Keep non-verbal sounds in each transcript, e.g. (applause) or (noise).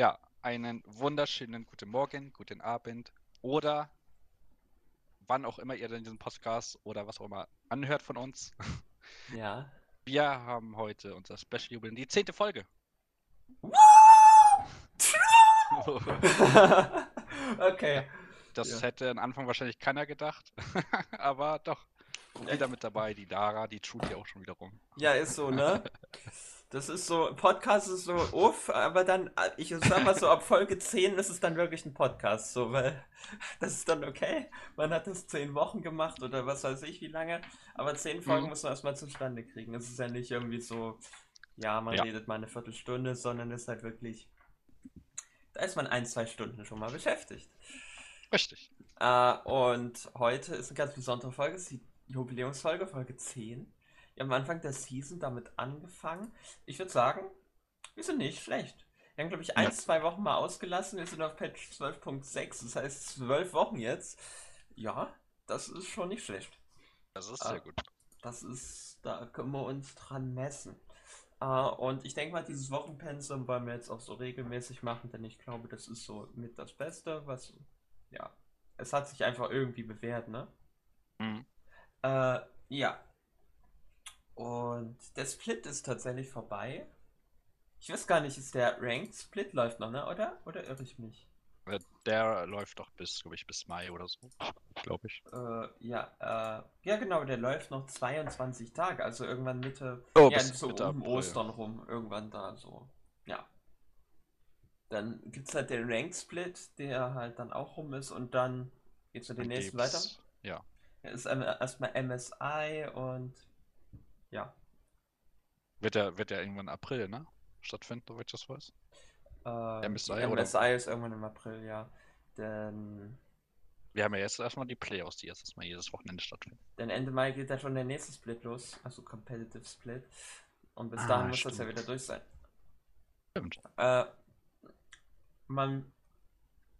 Ja, einen wunderschönen guten Morgen, guten Abend oder wann auch immer ihr denn diesen Podcast oder was auch immer anhört von uns. (laughs) Ja. Wir haben heute unser Special Jubiläum, die zehnte Folge. (laughs) okay. Das Ja. hätte am Anfang wahrscheinlich keiner gedacht, (laughs) aber doch. Wieder mit dabei, die Dara, die tut ja auch schon wieder rum. Ja, ist so, ne? Das ist so, Podcast ist so, uff, aber dann, äh, ich sag mal so, ab Folge 10 ist es dann wirklich ein Podcast, so, weil (laughs) das ist dann okay. Man hat das 10 Wochen gemacht oder was weiß ich wie lange, aber 10 Folgen Mhm. muss man erstmal zustande kriegen. Es ist ja nicht irgendwie so, ja, man Ja. redet mal eine Viertelstunde, sondern es ist halt wirklich, da ist man ein, zwei Stunden schon mal beschäftigt. Richtig. Äh, und heute ist eine ganz besondere Folge, es ist die Jubiläumsfolge, Folge 10. Am Anfang der Season damit angefangen. Ich würde sagen, wir sind nicht schlecht. Wir haben, glaube ich, ein, Ja. zwei Wochen mal ausgelassen. Wir sind auf Patch 12.6, das heißt zwölf Wochen jetzt. Ja, das ist schon nicht schlecht. Das ist Ah. sehr gut. Das ist, da können wir uns dran messen. Äh, und ich denke mal, dieses Wochenpensum wollen wir jetzt auch so regelmäßig machen, denn ich glaube, das ist so mit das Beste, was, ja, es hat sich einfach irgendwie bewährt, ne? Mhm. Äh, ja. Und der Split ist tatsächlich vorbei. Ich weiß gar nicht, ist der Ranked Split läuft noch, ne? Oder? Oder irre ich mich? Äh, Der läuft doch bis, glaube ich, bis Mai oder so. Glaube ich. Äh, ja, äh, ja genau, der läuft noch 22 Tage, also irgendwann Mitte, Oh, ja, bis so Mitte um April. Ostern rum, irgendwann da so. Ja. Dann gibt's halt den Ranked Split, der halt dann auch rum ist und dann geht's mit den nächsten weiter. Ja. Ja, ist erstmal MSI und ja. Wird der, wird der irgendwann April, ne? Stattfinden, soweit ich das weiß. Äh, MSI die oder- MSI ist irgendwann im April, ja. Denn, Wir haben ja jetzt erstmal die Playoffs, die jetzt mal jedes Wochenende stattfinden. denn Ende Mai geht ja schon der nächste Split los, also Competitive Split. Und bis Ah, dahin muss das ja stimmt. wieder durch sein. Stimmt. Äh, man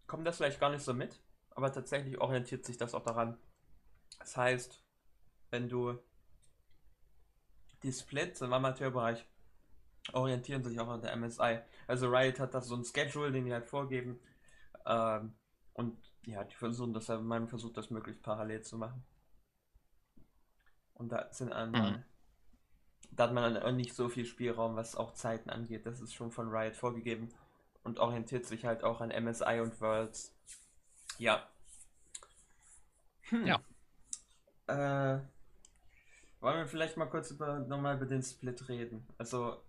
kommt das vielleicht gar nicht so mit, aber tatsächlich orientiert sich das auch daran. Das heißt, wenn du die Splits im Amateurbereich orientieren sich auch an der MSI. Also Riot hat da so ein Schedule, den die halt vorgeben. Ähm, und ja, die versuchen das man versucht das möglichst parallel zu machen. Und da sind einmal, Mhm. da hat man dann auch nicht so viel Spielraum, was auch Zeiten angeht. Das ist schon von Riot vorgegeben und orientiert sich halt auch an MSI und Worlds. Ja. Hm. Ja. Äh, wollen wir vielleicht mal kurz über, nochmal über den Split reden? Also,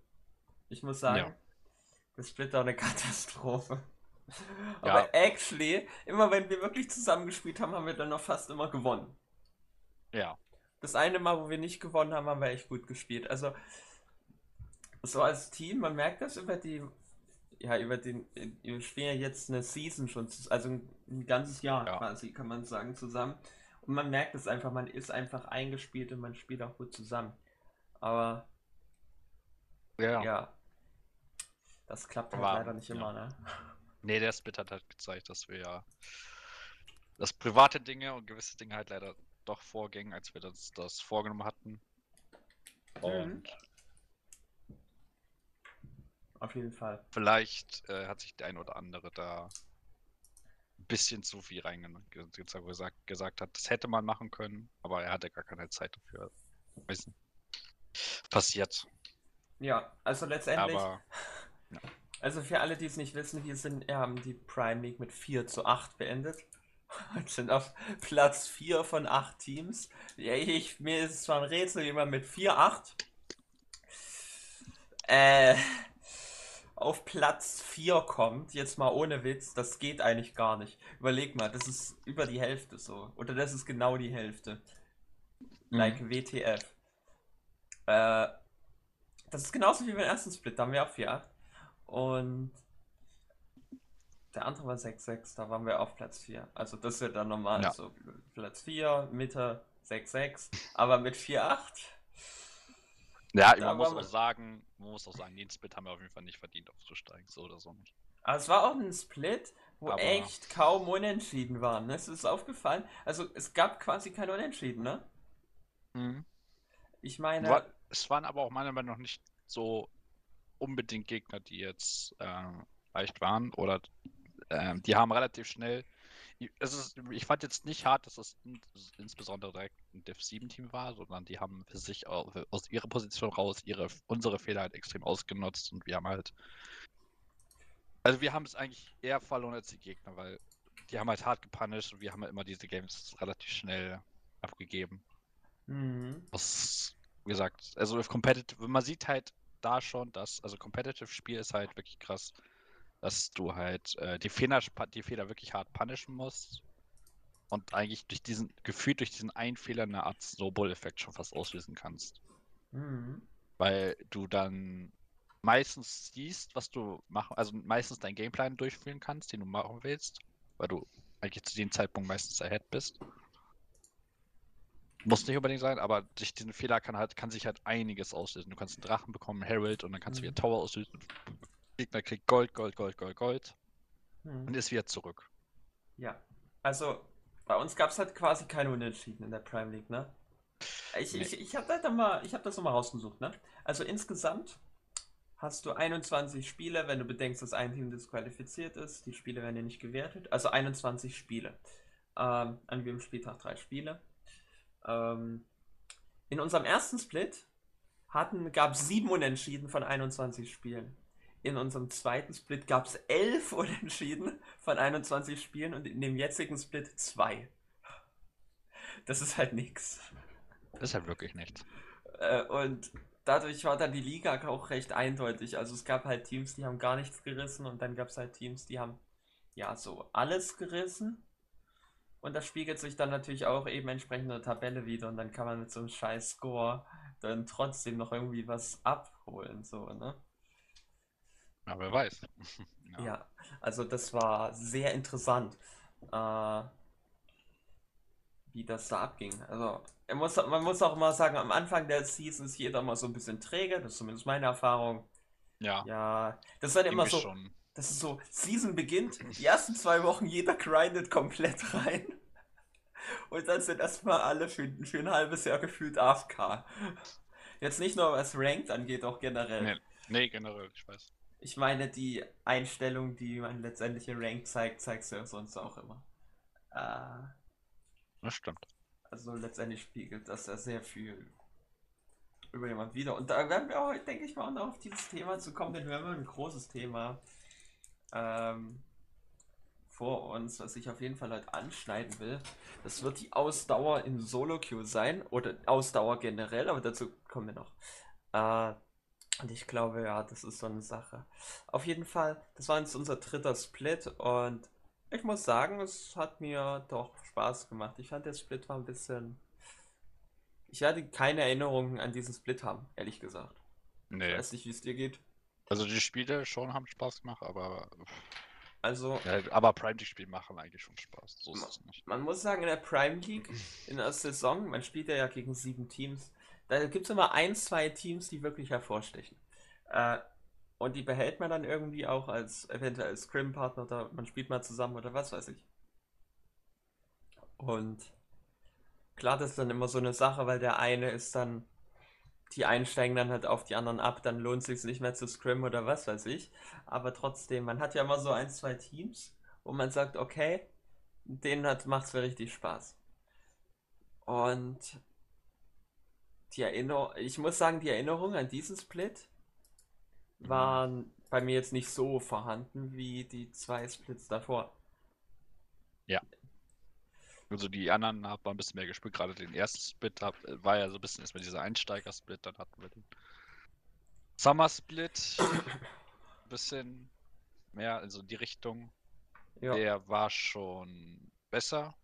ich muss sagen, Ja. der Split war eine (laughs) Katastrophe. Ja. Aber actually, immer wenn wir wirklich zusammengespielt haben, haben wir dann noch fast immer gewonnen. Ja. Das eine Mal, wo wir nicht gewonnen haben, haben wir echt gut gespielt. Also, so als Team, man merkt das über die, ja, über den, wir spielen ja jetzt eine Season schon, also ein, ein ganzes Jahr Ja. quasi, kann man sagen, zusammen. Und man merkt es einfach, man ist einfach eingespielt und man spielt auch gut zusammen. Aber, Ja. ja, das klappt halt War- leider nicht ja. immer, ne? Nee, der Split hat halt gezeigt, dass wir ja dass private Dinge und gewisse Dinge halt leider doch vorgingen, als wir das, das vorgenommen hatten. Und Auf jeden Fall. vielleicht äh, hat sich der ein oder andere da ein bisschen zu viel reingenommen, gesagt, gesagt hat, das hätte man machen können, aber er hatte gar keine Zeit dafür. Weiß nicht. Passiert. Ja, also letztendlich. Aber (laughs) Also für alle, die es nicht wissen, wir sind, wir haben die Prime League mit 4 zu 8 beendet. (laughs) Und sind auf Platz 4 von 8 Teams. Ja, ich, mir ist es zwar ein Rätsel, wie man mit 4, 8 äh, auf Platz 4 kommt. Jetzt mal ohne Witz, das geht eigentlich gar nicht. Überleg mal, das ist über die Hälfte so. Oder das ist genau die Hälfte. Like WTF. Äh, das ist genauso wie beim ersten Split, da haben wir auch 4, 8. Und der andere war 6-6, da waren wir auf Platz 4. Also das wird dann normal Ja. so Platz 4, Mitte 6-6, aber mit 4-8. Ja, man muss war- auch sagen, man muss auch sagen, den Split haben wir auf jeden Fall nicht verdient aufzusteigen, so oder so nicht. Aber es war auch ein Split, wo Aber- echt kaum Unentschieden waren. Ne? Es ist aufgefallen. Also es gab quasi kein Unentschieden, ne? Ich meine, Wa- Es waren aber auch meiner Meinung nach nicht so unbedingt Gegner, die jetzt äh, leicht waren oder ähm, die haben relativ schnell. Ist, ich fand jetzt nicht hart, dass es in, insbesondere direkt ein Div 7 Team war, sondern die haben für sich aus ihrer Position raus ihre, unsere Fehler halt extrem ausgenutzt und wir haben halt. Also wir haben es eigentlich eher verloren als die Gegner, weil die haben halt hart gepunished und wir haben halt immer diese Games relativ schnell abgegeben. Mhm. Was, wie gesagt, also Competitive, man sieht halt da schon, dass, also Competitive Spiel ist halt wirklich krass, dass du halt äh, die, Fehler, die Fehler wirklich hart punishen musst und eigentlich durch diesen, gefühlt durch diesen einen Fehler eine Art Snowball-Effekt schon fast auslösen kannst. Mhm. Weil du dann meistens siehst, was du machen, also meistens deinen Gameplan durchführen kannst, den du machen willst, weil du eigentlich zu dem Zeitpunkt meistens ahead bist. Muss nicht unbedingt sein, aber durch diesen Fehler kann halt, kann sich halt einiges auslösen. Du kannst einen Drachen bekommen, Herald, und dann kannst du wieder Mhm. Tower auslösen. Gegner kriegt Gold, Gold, Gold, Gold, Gold Mhm. und ist wieder zurück. Ja, also bei uns gab es halt quasi keine Unentschieden in der Prime League, ne? Ich, Nee. ich, ich habe das nochmal rausgesucht, ne? Also insgesamt hast du 21 Spiele, wenn du bedenkst, dass ein Team disqualifiziert ist. Die Spiele werden ja nicht gewertet. Also 21 Spiele. Ähm, an jedem Spieltag drei Spiele. Ähm, in unserem ersten Split hatten, gab es sieben Unentschieden von 21 Spielen. In unserem zweiten Split gab es elf (laughs) Unentschieden von 21 Spielen und in dem jetzigen Split zwei. Das ist halt nix. Ist halt wirklich nichts. Äh, und dadurch war dann die Liga auch recht eindeutig. Also es gab halt Teams, die haben gar nichts gerissen und dann gab es halt Teams, die haben ja so alles gerissen. Und das spiegelt sich dann natürlich auch eben entsprechend in der Tabelle wieder und dann kann man mit so einem scheiß Score dann trotzdem noch irgendwie was abholen, so, ne? Ja, wer weiß. (laughs) ja. Ja, also das war sehr interessant, äh, wie das da abging. Also muss, man muss auch mal sagen, am Anfang der Season ist jeder mal so ein bisschen träge, das ist zumindest meine Erfahrung. Ja, Ja, das ist dann immer so, schon. das ist so, Season beginnt, die ersten zwei Wochen jeder grindet komplett (laughs) rein. Und dann sind erstmal alle für, für ein halbes Jahr gefühlt AFK. Jetzt nicht nur was Ranked angeht, auch generell. Nee, nee, generell, ich weiß. Ich meine, die Einstellung, die man letztendlich in Rank zeigt, zeigst du ja sonst auch immer. Äh, Das stimmt. also letztendlich spiegelt das ja sehr viel über jemand wieder. Und da werden wir auch, denke ich mal, auch noch auf dieses Thema zu kommen, denn wir haben ein großes Thema ähm, vor uns, was ich auf jeden Fall heute anschneiden will. Das wird die Ausdauer in Solo-Queue sein oder Ausdauer generell, aber dazu kommen wir noch. Äh, und ich glaube, ja, das ist so eine Sache. Auf jeden Fall, das war jetzt unser dritter Split und ich muss sagen, es hat mir doch Spaß gemacht. Ich fand der Split war ein bisschen. Ich werde keine Erinnerungen an diesen Split haben, ehrlich gesagt. Ich Nee. weiß nicht, wie es dir geht. Also die Spiele schon haben Spaß gemacht, aber Also, ja, aber Prime League Spiele machen eigentlich schon Spaß. So nicht. man muss sagen, in der Prime League, in der Saison, man spielt ja gegen sieben Teams, da gibt es immer ein, zwei Teams, die wirklich hervorstechen. Äh, und die behält man dann irgendwie auch als eventuell Scrim-Partner oder man spielt mal zusammen oder was weiß ich. Und klar, das ist dann immer so eine Sache, weil der eine ist dann, die einen steigen dann halt auf die anderen ab, dann lohnt es sich nicht mehr zu Scrim oder was weiß ich. Aber trotzdem, man hat ja immer so ein, zwei Teams, wo man sagt, okay, denen hat, macht's mir richtig Spaß. Und die Erinnerung, ich muss sagen, die Erinnerung an diesen Split waren bei mir jetzt nicht so vorhanden wie die zwei Splits davor. Also die anderen haben ein bisschen mehr gespielt. Gerade den ersten Split hab, war ja so ein bisschen erstmal dieser Einsteiger-Split, dann hatten wir den Summer-Split. Ein bisschen mehr, also die Richtung. Ja, Der war schon besser.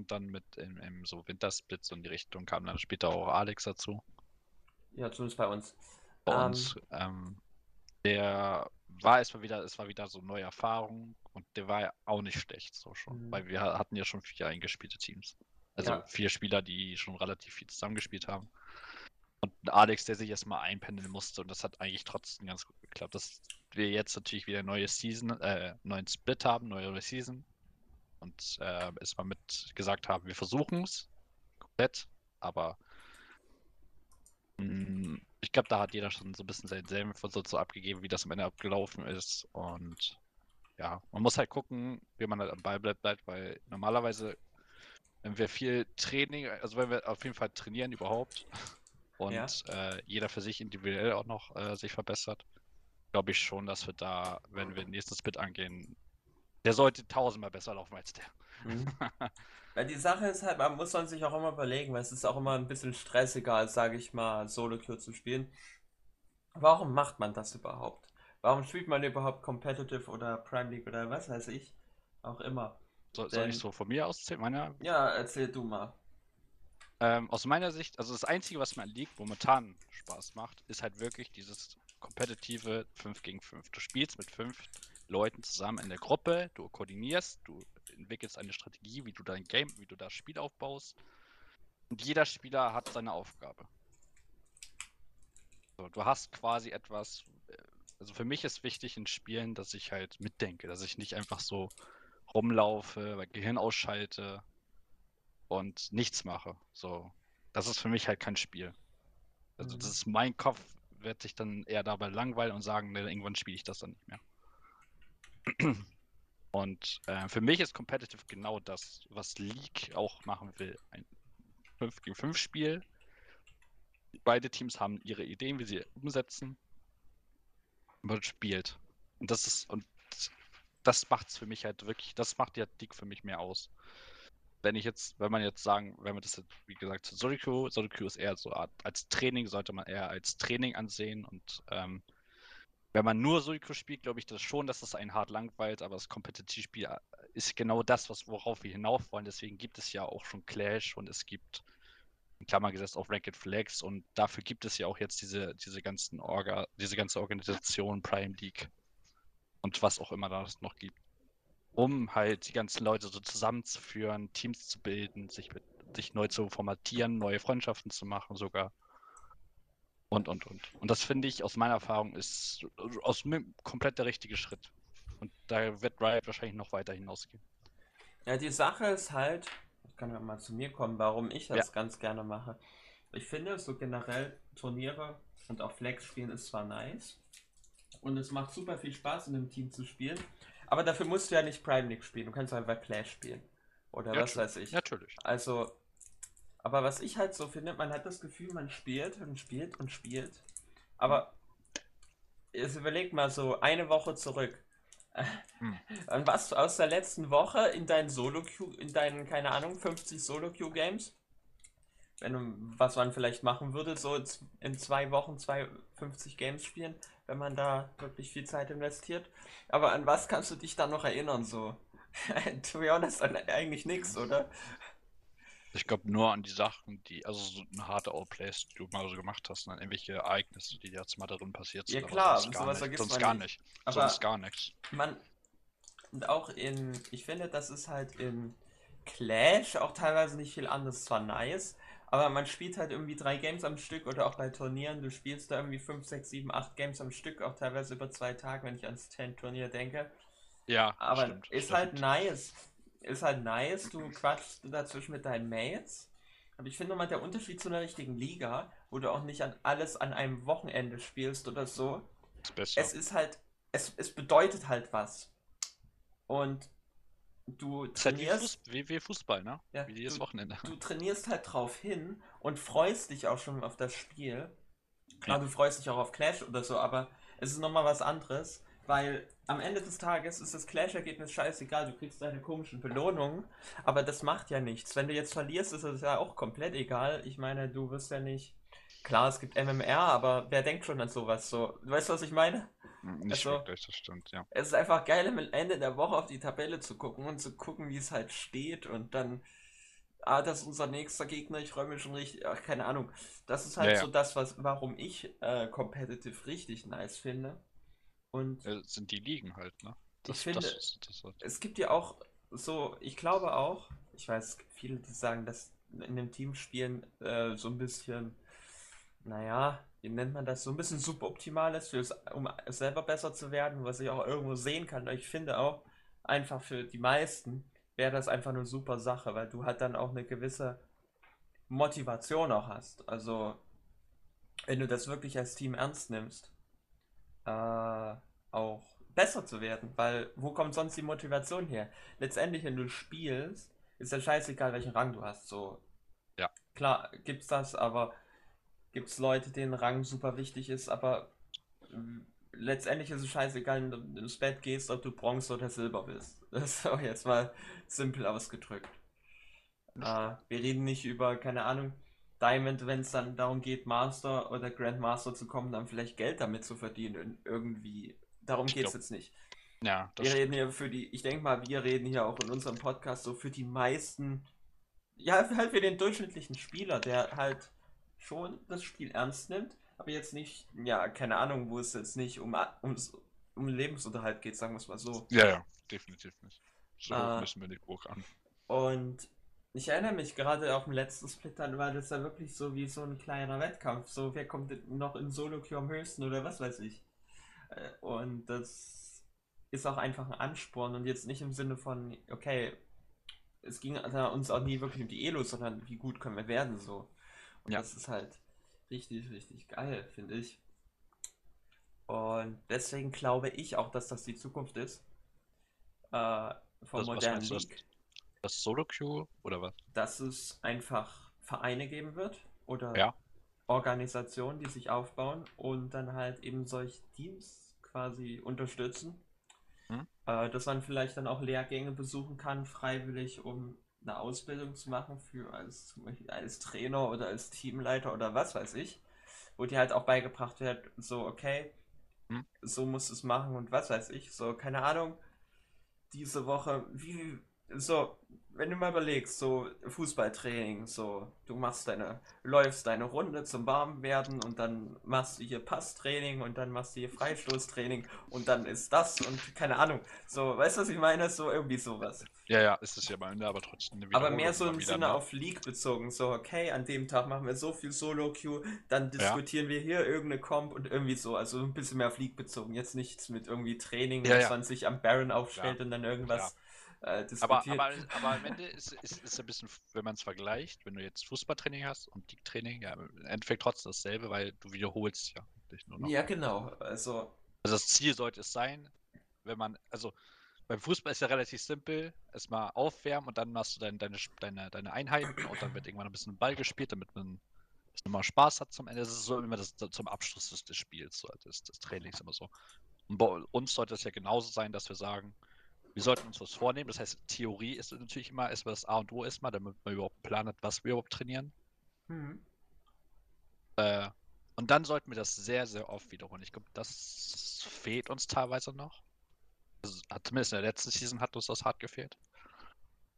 Und dann mit im, im so Wintersplit so in die Richtung kam dann später auch Alex dazu. ja, zumindest bei uns. Bei Ähm. uns. Ähm, der war erstmal wieder, es war wieder so neue Erfahrung und der war ja auch nicht schlecht so schon, Mhm. weil wir hatten ja schon vier eingespielte Teams. Also Ja. vier Spieler, die schon relativ viel zusammengespielt haben. Und Alex, der sich erstmal einpendeln musste und das hat eigentlich trotzdem ganz gut geklappt. Dass wir jetzt natürlich wieder neue Season, äh, neuen Split haben, neue Season. Und äh, erstmal mit gesagt haben, wir versuchen es komplett, aber mh, ich glaube, da hat jeder schon so ein bisschen seinen Senf so, so abgegeben, wie das am Ende abgelaufen ist. Und ja, man muss halt gucken, wie man halt am Ball bleibt, bleibt weil normalerweise, wenn wir viel Training, also wenn wir auf jeden Fall trainieren überhaupt (laughs) und Ja. äh, jeder für sich individuell auch noch äh, sich verbessert, glaube ich schon, dass wir da, wenn wir den nächsten Split angehen, der sollte tausendmal besser laufen als der. Mhm. (laughs) Weil die Sache ist halt, man muss man sich auch immer überlegen, weil es ist auch immer ein bisschen stressiger, als sage ich mal, Solo-Queue zu spielen. Warum macht man das überhaupt? Warum spielt man überhaupt Competitive oder Prime League oder was weiß ich? Auch immer. So, soll Denn- ich so von mir aus zählen? Meiner, Ja, erzähl du mal. Ähm, aus meiner Sicht, also das Einzige, was mir an League momentan Spaß macht, ist halt wirklich dieses kompetitive 5 gegen 5. Du spielst mit fünf Leuten zusammen in der Gruppe, du koordinierst, du entwickelst eine Strategie, wie du dein Game, wie du das Spiel aufbaust. Und jeder Spieler hat seine Aufgabe. So, du hast quasi etwas, äh, also für mich ist wichtig in Spielen, dass ich halt mitdenke, dass ich nicht einfach so rumlaufe, mein Gehirn ausschalte und nichts mache. So, das ist für mich halt kein Spiel. Also das Mhm. ist mein Kopf, wird sich dann eher dabei langweilen und sagen, ne, irgendwann spiele ich das dann nicht mehr. (clears throat) Und äh, für mich ist Competitive genau das, was League auch machen will. Ein 5 gegen 5 Spiel. Beide Teams haben ihre Ideen, wie sie umsetzen. Man spielt. Und das ist, und das macht es für mich halt wirklich, das macht ja League für mich mehr aus wenn ich jetzt, wenn man jetzt sagen, wenn man das jetzt, wie gesagt, zu Soriku, Soriku ist eher so als Training, sollte man eher als Training ansehen und ähm, wenn man nur Soriku spielt, glaube ich das schon, dass das einen hart langweilt, aber das Kompetitivspiel äh, ist genau das, was, worauf wir hinauf wollen. Deswegen gibt es ja auch schon Clash und es gibt, in Klammer gesetzt, auch Ranked Flags und dafür gibt es ja auch jetzt diese, diese ganzen Orga, diese ganze Organisation, Prime League und was auch immer da es noch gibt um halt die ganzen Leute so zusammenzuführen, Teams zu bilden, sich, mit, sich neu zu formatieren, neue Freundschaften zu machen sogar. Und, und, und. Und das finde ich aus meiner Erfahrung ist aus mir komplett der richtige Schritt. Und da wird Riot wahrscheinlich noch weiter hinausgehen. Ja, die Sache ist halt, ich kann ja mal zu mir kommen, warum ich das Ja. ganz gerne mache. Ich finde, so generell Turniere und auch Flex spielen ist zwar nice und es macht super viel Spaß, in einem Team zu spielen, aber dafür musst du ja nicht Prime League spielen, du kannst einfach Clash spielen. Oder Ja, was weiß ich. Natürlich. Also, aber was ich halt so finde, man hat das Gefühl, man spielt und spielt und spielt. Aber jetzt überleg mal so eine Woche zurück. Hm. (laughs) An was aus der letzten Woche in deinen Solo-Queue, in deinen, keine Ahnung, 50 Solo-Queue-Games? Wenn du, was man vielleicht machen würde, so in zwei Wochen zwei 50 Games spielen, wenn man da wirklich viel Zeit investiert. Aber an was kannst du dich da noch erinnern, so? (laughs) to be honest, eigentlich nichts, oder? Ich glaube nur an die Sachen, die, also so eine harte Outplays, die du mal so gemacht hast, an irgendwelche Ereignisse, die jetzt mal darin passiert Ja, sind. aber klar, sonst gar nicht. Sonst gar nicht. Aber- Sonst gar nichts. Man, und auch in, ich finde, das ist halt in Clash auch teilweise nicht viel anders, zwar nice, aber man spielt halt irgendwie drei Games am Stück oder auch bei Turnieren, du spielst da irgendwie 5, 6, 7, 8 Games am Stück, auch teilweise über zwei Tage, wenn ich ans 10-Turnier denke. Ja, Aber stimmt, ist stimmt. halt nice. Ist halt nice, du quatschst dazwischen mit deinen Mates. Aber ich finde mal der Unterschied zu einer richtigen Liga, wo du auch nicht an alles an einem Wochenende spielst oder so, Beste. es ist halt, es, es bedeutet halt was. Und du ist halt wie, trainierst, Fuß, wie, wie Fußball, ne? Ja, wie jedes du- Wochenende. du trainierst halt drauf hin und freust dich auch schon auf das Spiel. Klar, Ja. du freust dich auch auf Clash oder so, aber es ist nochmal was anderes, weil am Ende des Tages ist das Clash-Ergebnis scheißegal, du kriegst deine komischen Belohnungen, aber das macht ja nichts. Wenn du jetzt verlierst, ist es ja auch komplett egal. Ich meine, du wirst ja nicht. Klar, es gibt MMR, aber wer denkt schon an sowas so? Du weißt, was ich meine? Nicht also- wirklich, das stimmt, ja. Es ist einfach geil, am Ende der Woche auf die Tabelle zu gucken und zu gucken, wie es halt steht und dann, ah, das ist unser nächster Gegner, ich freue mich schon richtig, ach, keine Ahnung. Das ist halt Ja, ja. so das, was, warum ich äh, Competitive richtig nice finde. Und Äh, sind die Ligen halt, ne? Das, finde- das, das, es gibt ja auch so, ich glaube auch, ich weiß, es gibt viele, die sagen, dass in einem Teamspielen äh, so ein bisschen, naja, wie nennt man das, so ein bisschen suboptimal ist, fürs, um selber besser zu werden, was ich auch irgendwo sehen kann. Ich finde auch, einfach für die meisten wäre das einfach eine super Sache, weil du halt dann auch eine gewisse Motivation auch hast. Also wenn du das wirklich als Team ernst nimmst, äh, auch besser zu werden. Weil wo kommt sonst die Motivation her? Letztendlich, wenn du spielst, ist ja scheißegal, welchen Rang du hast. So. Ja. Klar, gibt's das, aber gibt's Leute, denen Rang super wichtig ist, aber äh, letztendlich ist es scheißegal, wenn du ins Bett gehst, ob du Bronze oder Silber bist. (laughs) Das ist auch jetzt mal simpel ausgedrückt. Äh, wir reden nicht über, keine Ahnung, Diamond, wenn es dann darum geht, Master oder Grandmaster zu kommen, dann vielleicht Geld damit zu verdienen. Irgendwie. Darum geht es jetzt nicht. Ja, wir reden hier für die, ich denke mal, wir reden hier auch in unserem Podcast so für die meisten, ja, halt für den durchschnittlichen Spieler, der halt schon das Spiel ernst nimmt, aber jetzt nicht, ja, keine Ahnung, wo es jetzt nicht um, ums, um Lebensunterhalt geht, sagen wir es mal so. Ja, ja, definitiv nicht. So äh, müssen wir nicht hoch an. Und ich erinnere mich gerade auf dem letzten Split, dann war das ja wirklich so wie so ein kleiner Wettkampf. So, wer kommt noch in Solo-Queue am höchsten oder was weiß ich. Äh, und das ist auch einfach ein Ansporn und jetzt nicht im Sinne von, okay, es ging uns auch nie wirklich um die Elo, sondern wie gut können wir werden so. Und ja. das ist halt richtig, richtig geil, finde ich. Und deswegen glaube ich auch, dass das die Zukunft ist. Äh, vom modernen League. Das Solo-Queue oder was? Dass es einfach Vereine geben wird oder ja. Organisationen, die sich aufbauen und dann halt eben solche Teams quasi unterstützen. Hm? Äh, dass man vielleicht dann auch Lehrgänge besuchen kann, freiwillig, um eine Ausbildung zu machen für als zum Beispiel als Trainer oder als Teamleiter oder was weiß ich, wo dir halt auch beigebracht wird, so okay, hm? so musst du es machen und was weiß ich, so keine Ahnung, diese Woche, wie so wenn du mal überlegst, so Fußballtraining, so du machst deine, läufst deine Runde zum Warmwerden und dann machst du hier Passtraining und dann machst du hier Freistoßtraining und dann ist das und keine Ahnung. So, weißt du, was ich meine? So irgendwie sowas. Ja, ja, ist es ja mal, aber trotzdem. aber mehr so im Sinne ne? auf League bezogen. So, okay, an dem Tag machen wir so viel Solo-Queue, dann diskutieren ja. wir hier irgendeine Comp und irgendwie so. Also ein bisschen mehr auf League bezogen. Jetzt nichts mit irgendwie Training, ja, dass ja. man sich am Baron aufstellt und dann irgendwas äh, diskutiert. Aber, aber, aber am Ende ist es ist, ist ein bisschen, wenn man es vergleicht, wenn du jetzt Fußballtraining hast und League-Training, ja, im Endeffekt trotzdem dasselbe, weil du wiederholst ja nur noch. Ja, genau. Also, also das Ziel sollte es sein, wenn man, also beim Fußball ist ja relativ simpel, erstmal aufwärmen und dann machst du dein, deine, deine, deine Einheiten und dann wird irgendwann ein bisschen Ball gespielt, damit man mal Spaß hat zum Ende. Das ist so immer das, zum Abschluss des, des Spiels, so, des, des Trainings immer so. Und bei uns sollte es ja genauso sein, dass wir sagen, wir sollten uns was vornehmen. Das heißt, Theorie ist natürlich immer erstmal das A und O erstmal, damit man überhaupt einen Plan hat, was wir überhaupt trainieren. Mhm. Äh, und dann sollten wir das sehr, sehr oft wiederholen. Ich glaube, das fehlt uns teilweise noch. Also, zumindest in der letzten Season hat uns das hart gefehlt.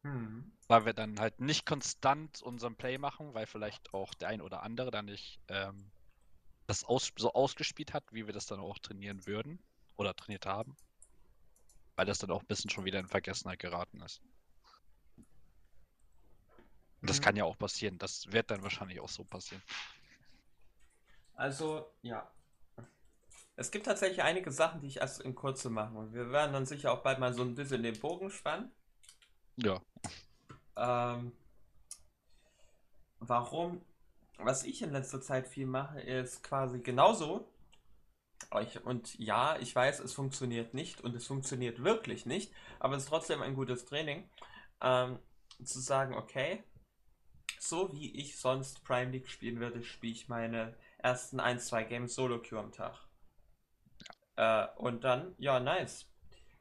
Mhm. Weil wir dann halt nicht konstant unseren Play machen, weil vielleicht auch der ein oder andere dann nicht ähm, das aus so ausgespielt hat, wie wir das dann auch trainieren würden oder trainiert haben weil das dann auch ein bisschen schon wieder in Vergessenheit geraten ist. Und das mhm. kann ja auch passieren. Das wird dann wahrscheinlich auch so passieren. Also, ja. Es gibt tatsächlich einige Sachen, die ich erst in Kurze mache. Und wir werden dann sicher auch bald mal so ein bisschen den Bogen spannen. Ja. Ähm, warum? Was ich in letzter Zeit viel mache, ist quasi genauso und ja, ich weiß, es funktioniert nicht und es funktioniert wirklich nicht, aber es ist trotzdem ein gutes Training, ähm, zu sagen, okay, so wie ich sonst Prime League spielen würde, spiele ich meine ersten 1, 2 Games Solo-Queue am Tag. Äh, und dann, ja, nice.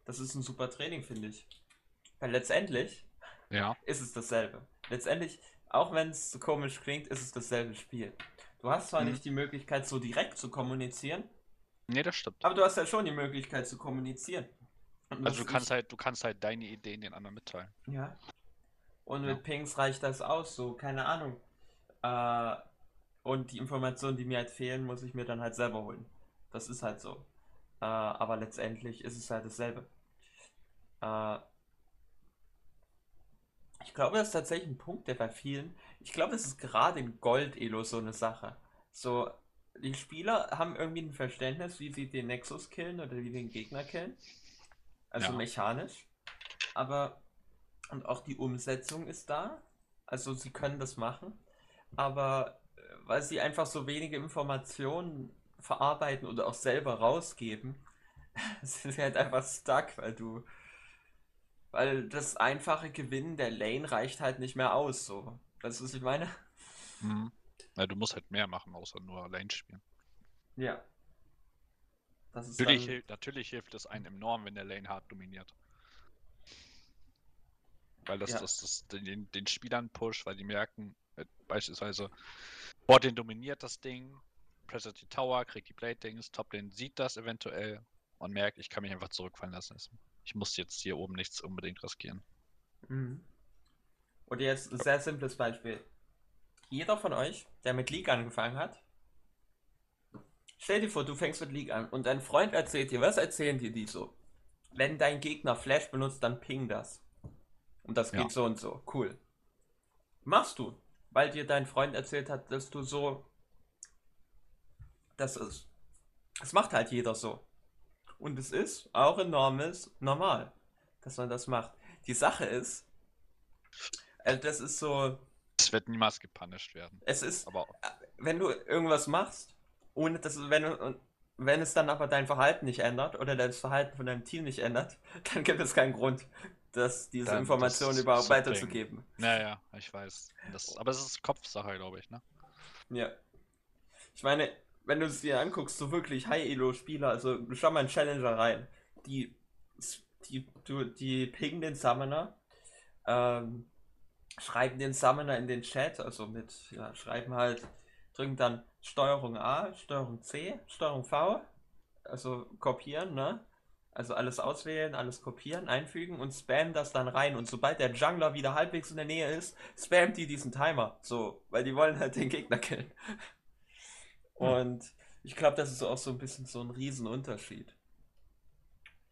Das ist ein super Training, finde ich. Weil letztendlich ja. ist es dasselbe. Letztendlich, auch wenn es so komisch klingt, ist es dasselbe Spiel. Du hast zwar mhm. nicht die Möglichkeit, so direkt zu kommunizieren, Nee, das stimmt. Aber du hast ja schon die Möglichkeit zu kommunizieren. Also du kannst ich... halt, du kannst halt deine Ideen den anderen mitteilen. Ja. Und ja. mit Pings reicht das aus, so, keine Ahnung. Äh, und die Informationen, die mir halt fehlen, muss ich mir dann halt selber holen. Das ist halt so. Äh, aber letztendlich ist es halt dasselbe. Äh, ich glaube, das ist tatsächlich ein Punkt, der bei vielen. Ich glaube, es ist gerade in Gold-Elo so eine Sache. So, die Spieler haben irgendwie ein Verständnis, wie sie den Nexus killen oder wie den Gegner killen. Also ja. mechanisch. Aber und auch die Umsetzung ist da. Also sie können das machen. Aber weil sie einfach so wenige Informationen verarbeiten oder auch selber rausgeben, (laughs) sind sie halt einfach stuck, weil du, weil das einfache Gewinnen der Lane reicht halt nicht mehr aus, so. Weißt du, was ich meine? Mhm. Ja, du musst halt mehr machen, außer nur Lane spielen. Ja. Das ist Natürlich, dann, hil- natürlich hilft es einem enorm, wenn der Lane hart dominiert. Weil das, Ja. das, das den, den Spielern pusht, weil die merken, äh, beispielsweise, Bot den dominiert das Ding, presset die Tower, kriegt die Plate-Dings, Top-Lane sieht das eventuell und merkt, ich kann mich einfach zurückfallen lassen. Ich muss jetzt hier oben nichts unbedingt riskieren. Mhm. Und jetzt ein sehr simples Beispiel. Jeder von euch, der mit League angefangen hat, stell dir vor, du fängst mit League an und dein Freund erzählt dir, was erzählen dir die so? Wenn dein Gegner Flash benutzt, dann ping das. Und das geht Ja. so und so. Cool. Machst du, weil dir dein Freund erzählt hat, dass du so. Das ist. Das macht halt jeder so. Und es ist auch enormes normal, dass man das macht. Die Sache ist, also das ist so, Es wird niemals gepunished werden. es ist, Aber wenn du irgendwas machst, ohne dass wenn du, wenn es dann aber dein Verhalten nicht ändert oder das Verhalten von deinem Team nicht ändert, (laughs) dann gibt es keinen Grund, dass diese Dann Information das überhaupt weiterzugeben. naja, ich weiß. Das, aber es ist Kopfsache, glaube ich, ne? Ja. Ich meine, wenn du es dir anguckst, so wirklich High-Elo-Spieler, also schau mal in Challenger rein, die, die, du, die pingen den Summoner, ähm, schreiben den Summoner in den Chat, also mit, ja, schreiben halt, drücken dann Steuerung A, Steuerung C, Steuerung V, also kopieren, ne? Also alles auswählen, alles kopieren, einfügen und spammen das dann rein. Und sobald der Jungler wieder halbwegs in der Nähe ist, spammt die diesen Timer. So, weil die wollen halt den Gegner killen. Und ich glaube, das ist auch so ein bisschen so ein Riesenunterschied.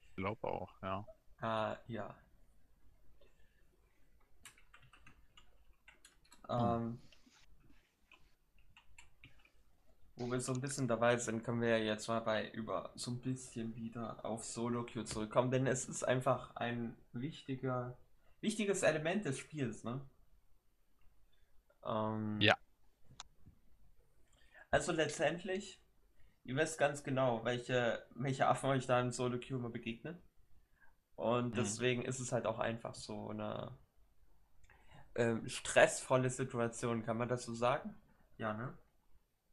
Ich glaube auch, ja. Ah, ja. Ähm, wo wir so ein bisschen dabei sind, können wir ja jetzt mal bei über so ein bisschen wieder auf Solo Queue zurückkommen, denn es ist einfach ein wichtiger, wichtiges Element des Spiels, ne? Ähm, Ja. Also letztendlich, ihr wisst ganz genau, welche, welche Affen euch da in Solo Queue immer begegnen. Und Mhm. deswegen ist es halt auch einfach so eine ähm, stressvolle Situation, kann man das so sagen? Ja, ne?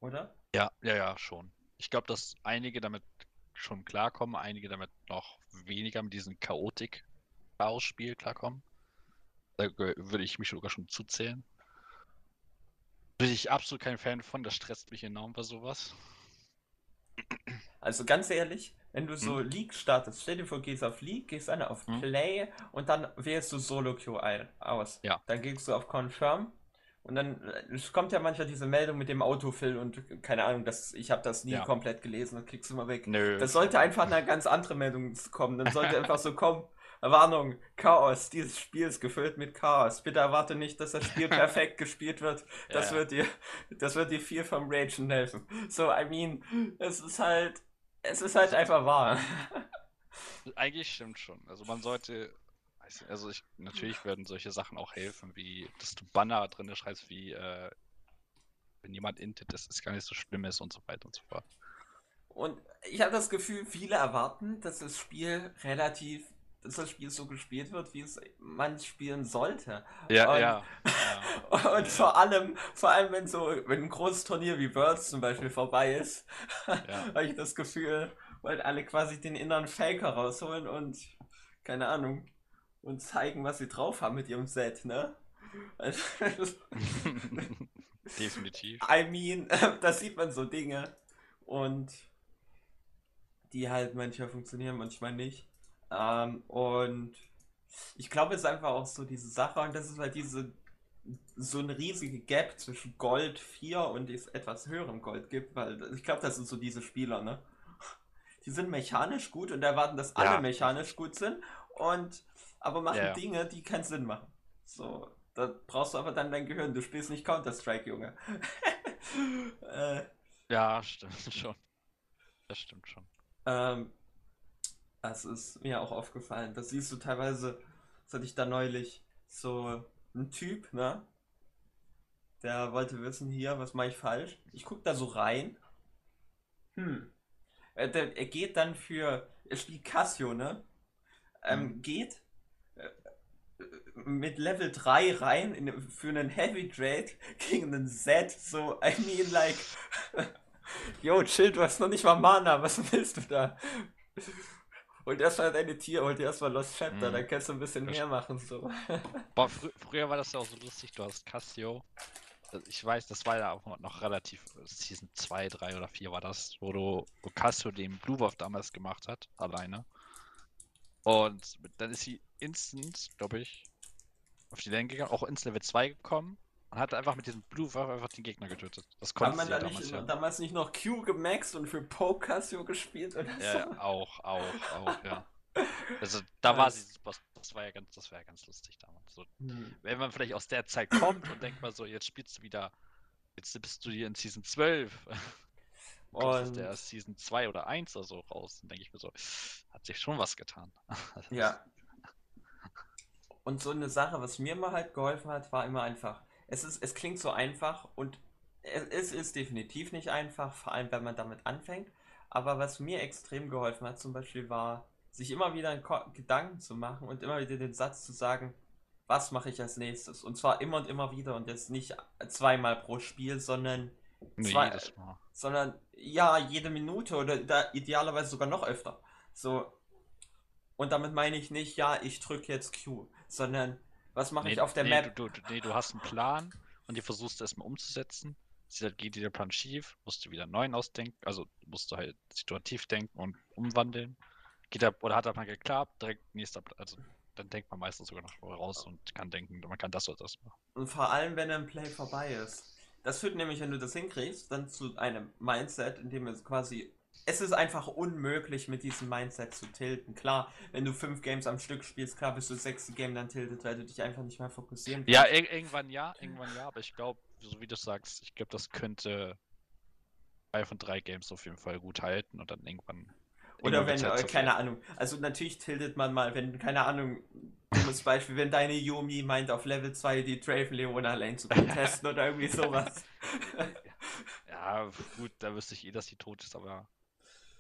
Oder? Ja, ja, ja, schon. Ich glaube, dass einige damit schon klarkommen, einige damit noch weniger mit diesem Chaotik-Chaos-Spiel klarkommen. Da würde ich mich sogar schon zuzählen. Bin ich absolut kein Fan von, das stresst mich enorm bei sowas. Also ganz ehrlich, wenn du so League startest, stell dir vor, gehst auf League, gehst dann auf Hm. Play und dann wählst du Solo Queue ein, aus. Ja. Dann gehst du auf Confirm und dann äh, kommt ja manchmal diese Meldung mit dem Autofill und keine Ahnung, das, ich habe das nie Ja. komplett gelesen, das klickst du mal weg. Nö. Das sollte einfach eine ganz andere Meldung kommen. Dann sollte einfach so kommen. Warnung, Chaos, dieses Spiel ist gefüllt mit Chaos. Bitte erwarte nicht, dass das Spiel (laughs) perfekt gespielt wird. Das Ja. wird dir, das wird dir viel vom Ragen helfen. So, I mean, es ist halt, es ist halt einfach wahr. (laughs) Eigentlich stimmt schon. Also man sollte, also ich, natürlich würden solche Sachen auch helfen, wie, dass du Banner drin schreibst, wie, äh, wenn jemand intet, dass es gar nicht so schlimm ist und so weiter und so fort. Und ich habe das Gefühl, viele erwarten, dass das Spiel relativ, das Spiel so gespielt wird, wie es man spielen sollte. Ja, Und- ja. ja. (laughs) Und vor allem, vor allem wenn so, wenn ein großes Turnier wie Worlds zum Beispiel vorbei ist, Ja. (laughs) habe ich das Gefühl, wollen alle quasi den inneren Faker rausholen und, keine Ahnung, und zeigen, was sie drauf haben mit ihrem Set, ne? Also, (laughs) Definitiv. I mean, da sieht man so Dinge und die halt manchmal funktionieren, manchmal nicht. Ähm, und ich glaube, es ist einfach auch so diese Sache und das ist halt diese so eine riesige Gap zwischen Gold 4 und etwas höherem Gold gibt, weil ich glaube, das sind so diese Spieler, ne? Die sind mechanisch gut und erwarten, dass alle Ja. mechanisch gut sind und aber machen ja. Dinge, die keinen Sinn machen. So, da brauchst du aber dann dein Gehirn. Du spielst nicht Counter-Strike, Junge. (laughs) äh, Ja, stimmt (laughs) schon. Das stimmt schon. ähm, das ist mir auch aufgefallen. Das siehst du teilweise, das hatte ich da neulich, so ein Typ, ne? Der wollte wissen, hier, was mache ich falsch? Ich gucke da so rein. Hm. Er, der, er geht dann für. Er spielt Casio, ne? Ähm, Mhm. geht äh, mit Level 3 rein in, für einen Heavy Trade gegen einen Z. So, I mean, like. (laughs) Yo, chill, du hast noch nicht mal Mana, was willst du da? Und erstmal deine Tier, hol dir erstmal Lost Chapter, Mhm. dann kannst du ein bisschen mehr machen. So. (laughs) Boah, frü früher war das ja auch so lustig, du hast Casio. Also Ich weiß, das war ja auch noch relativ, Season 2, 3 oder 4 war das, wo du wo Casio den Blue Wolf damals gemacht hat, alleine. Und dann ist sie instant, glaube ich, auf die Lane gegangen, auch ins Level 2 gekommen und hat einfach mit diesem Blue Wolf einfach den Gegner getötet. Das Hat konnte man da ja nicht, damals ja. damals nicht noch Q gemaxt und für Poke Casio gespielt oder Ja, so? ja, auch, auch, auch, ja. (laughs) Also da war sie super, das war ja ganz, das war ja ganz lustig damals. So, Hm. wenn man vielleicht aus der Zeit kommt und denkt mal so, jetzt spielst du wieder, jetzt bist du hier in Season 12. (laughs) Und aus Und der Season 2 oder 1 oder so raus, dann denke ich mir so, hat sich schon was getan. (laughs) Ja. Und so eine Sache, was mir immer halt geholfen hat, war immer einfach. Es ist, es klingt so einfach und es, ist definitiv nicht einfach, vor allem wenn man damit anfängt. Aber was mir extrem geholfen hat, zum Beispiel, war, sich immer wieder Gedanken zu machen und immer wieder den Satz zu sagen, was mache ich als nächstes? Und zwar immer und immer wieder und jetzt nicht zweimal pro Spiel, sondern Nur zwei, sondern ja, jede Minute oder da idealerweise sogar noch öfter. So. Und damit meine ich nicht, ja, ich drücke jetzt Q, sondern was mache ich Nee, auf der nee, Map? Du, du, nee, du hast einen Plan und die versuchst erstmal umzusetzen. Sie- Geht dir der Plan schief, musst du wieder einen neuen ausdenken, also musst du halt situativ denken und umwandeln. Geht er, oder hat er mal geklappt, direkt nächster, Pla- also dann denkt man meistens sogar noch raus und kann denken, man kann das oder das machen. Und vor allem, wenn ein Play vorbei ist. Das führt nämlich, wenn du das hinkriegst, dann zu einem Mindset, in dem es quasi. Es ist einfach unmöglich, mit diesem Mindset zu tilten. Klar, wenn du fünf Games am Stück spielst, klar bist du das sechste Game dann tiltet, weil du dich einfach nicht mehr fokussieren Ja, kannst. ir irgendwann ja, irgendwann ja, aber ich glaube, so wie du sagst, ich glaube, das könnte zwei von drei Games auf jeden Fall gut halten und dann irgendwann. Oder wenn, halt äh, keine. Ahnung, also natürlich tiltet man mal, wenn, keine Ahnung, dummes Beispiel, wenn deine Yumi meint, auf Level 2 die Draven Leona Lane zu (laughs) testen oder irgendwie sowas. Ja, gut, da wüsste ich eh, dass sie tot ist, aber.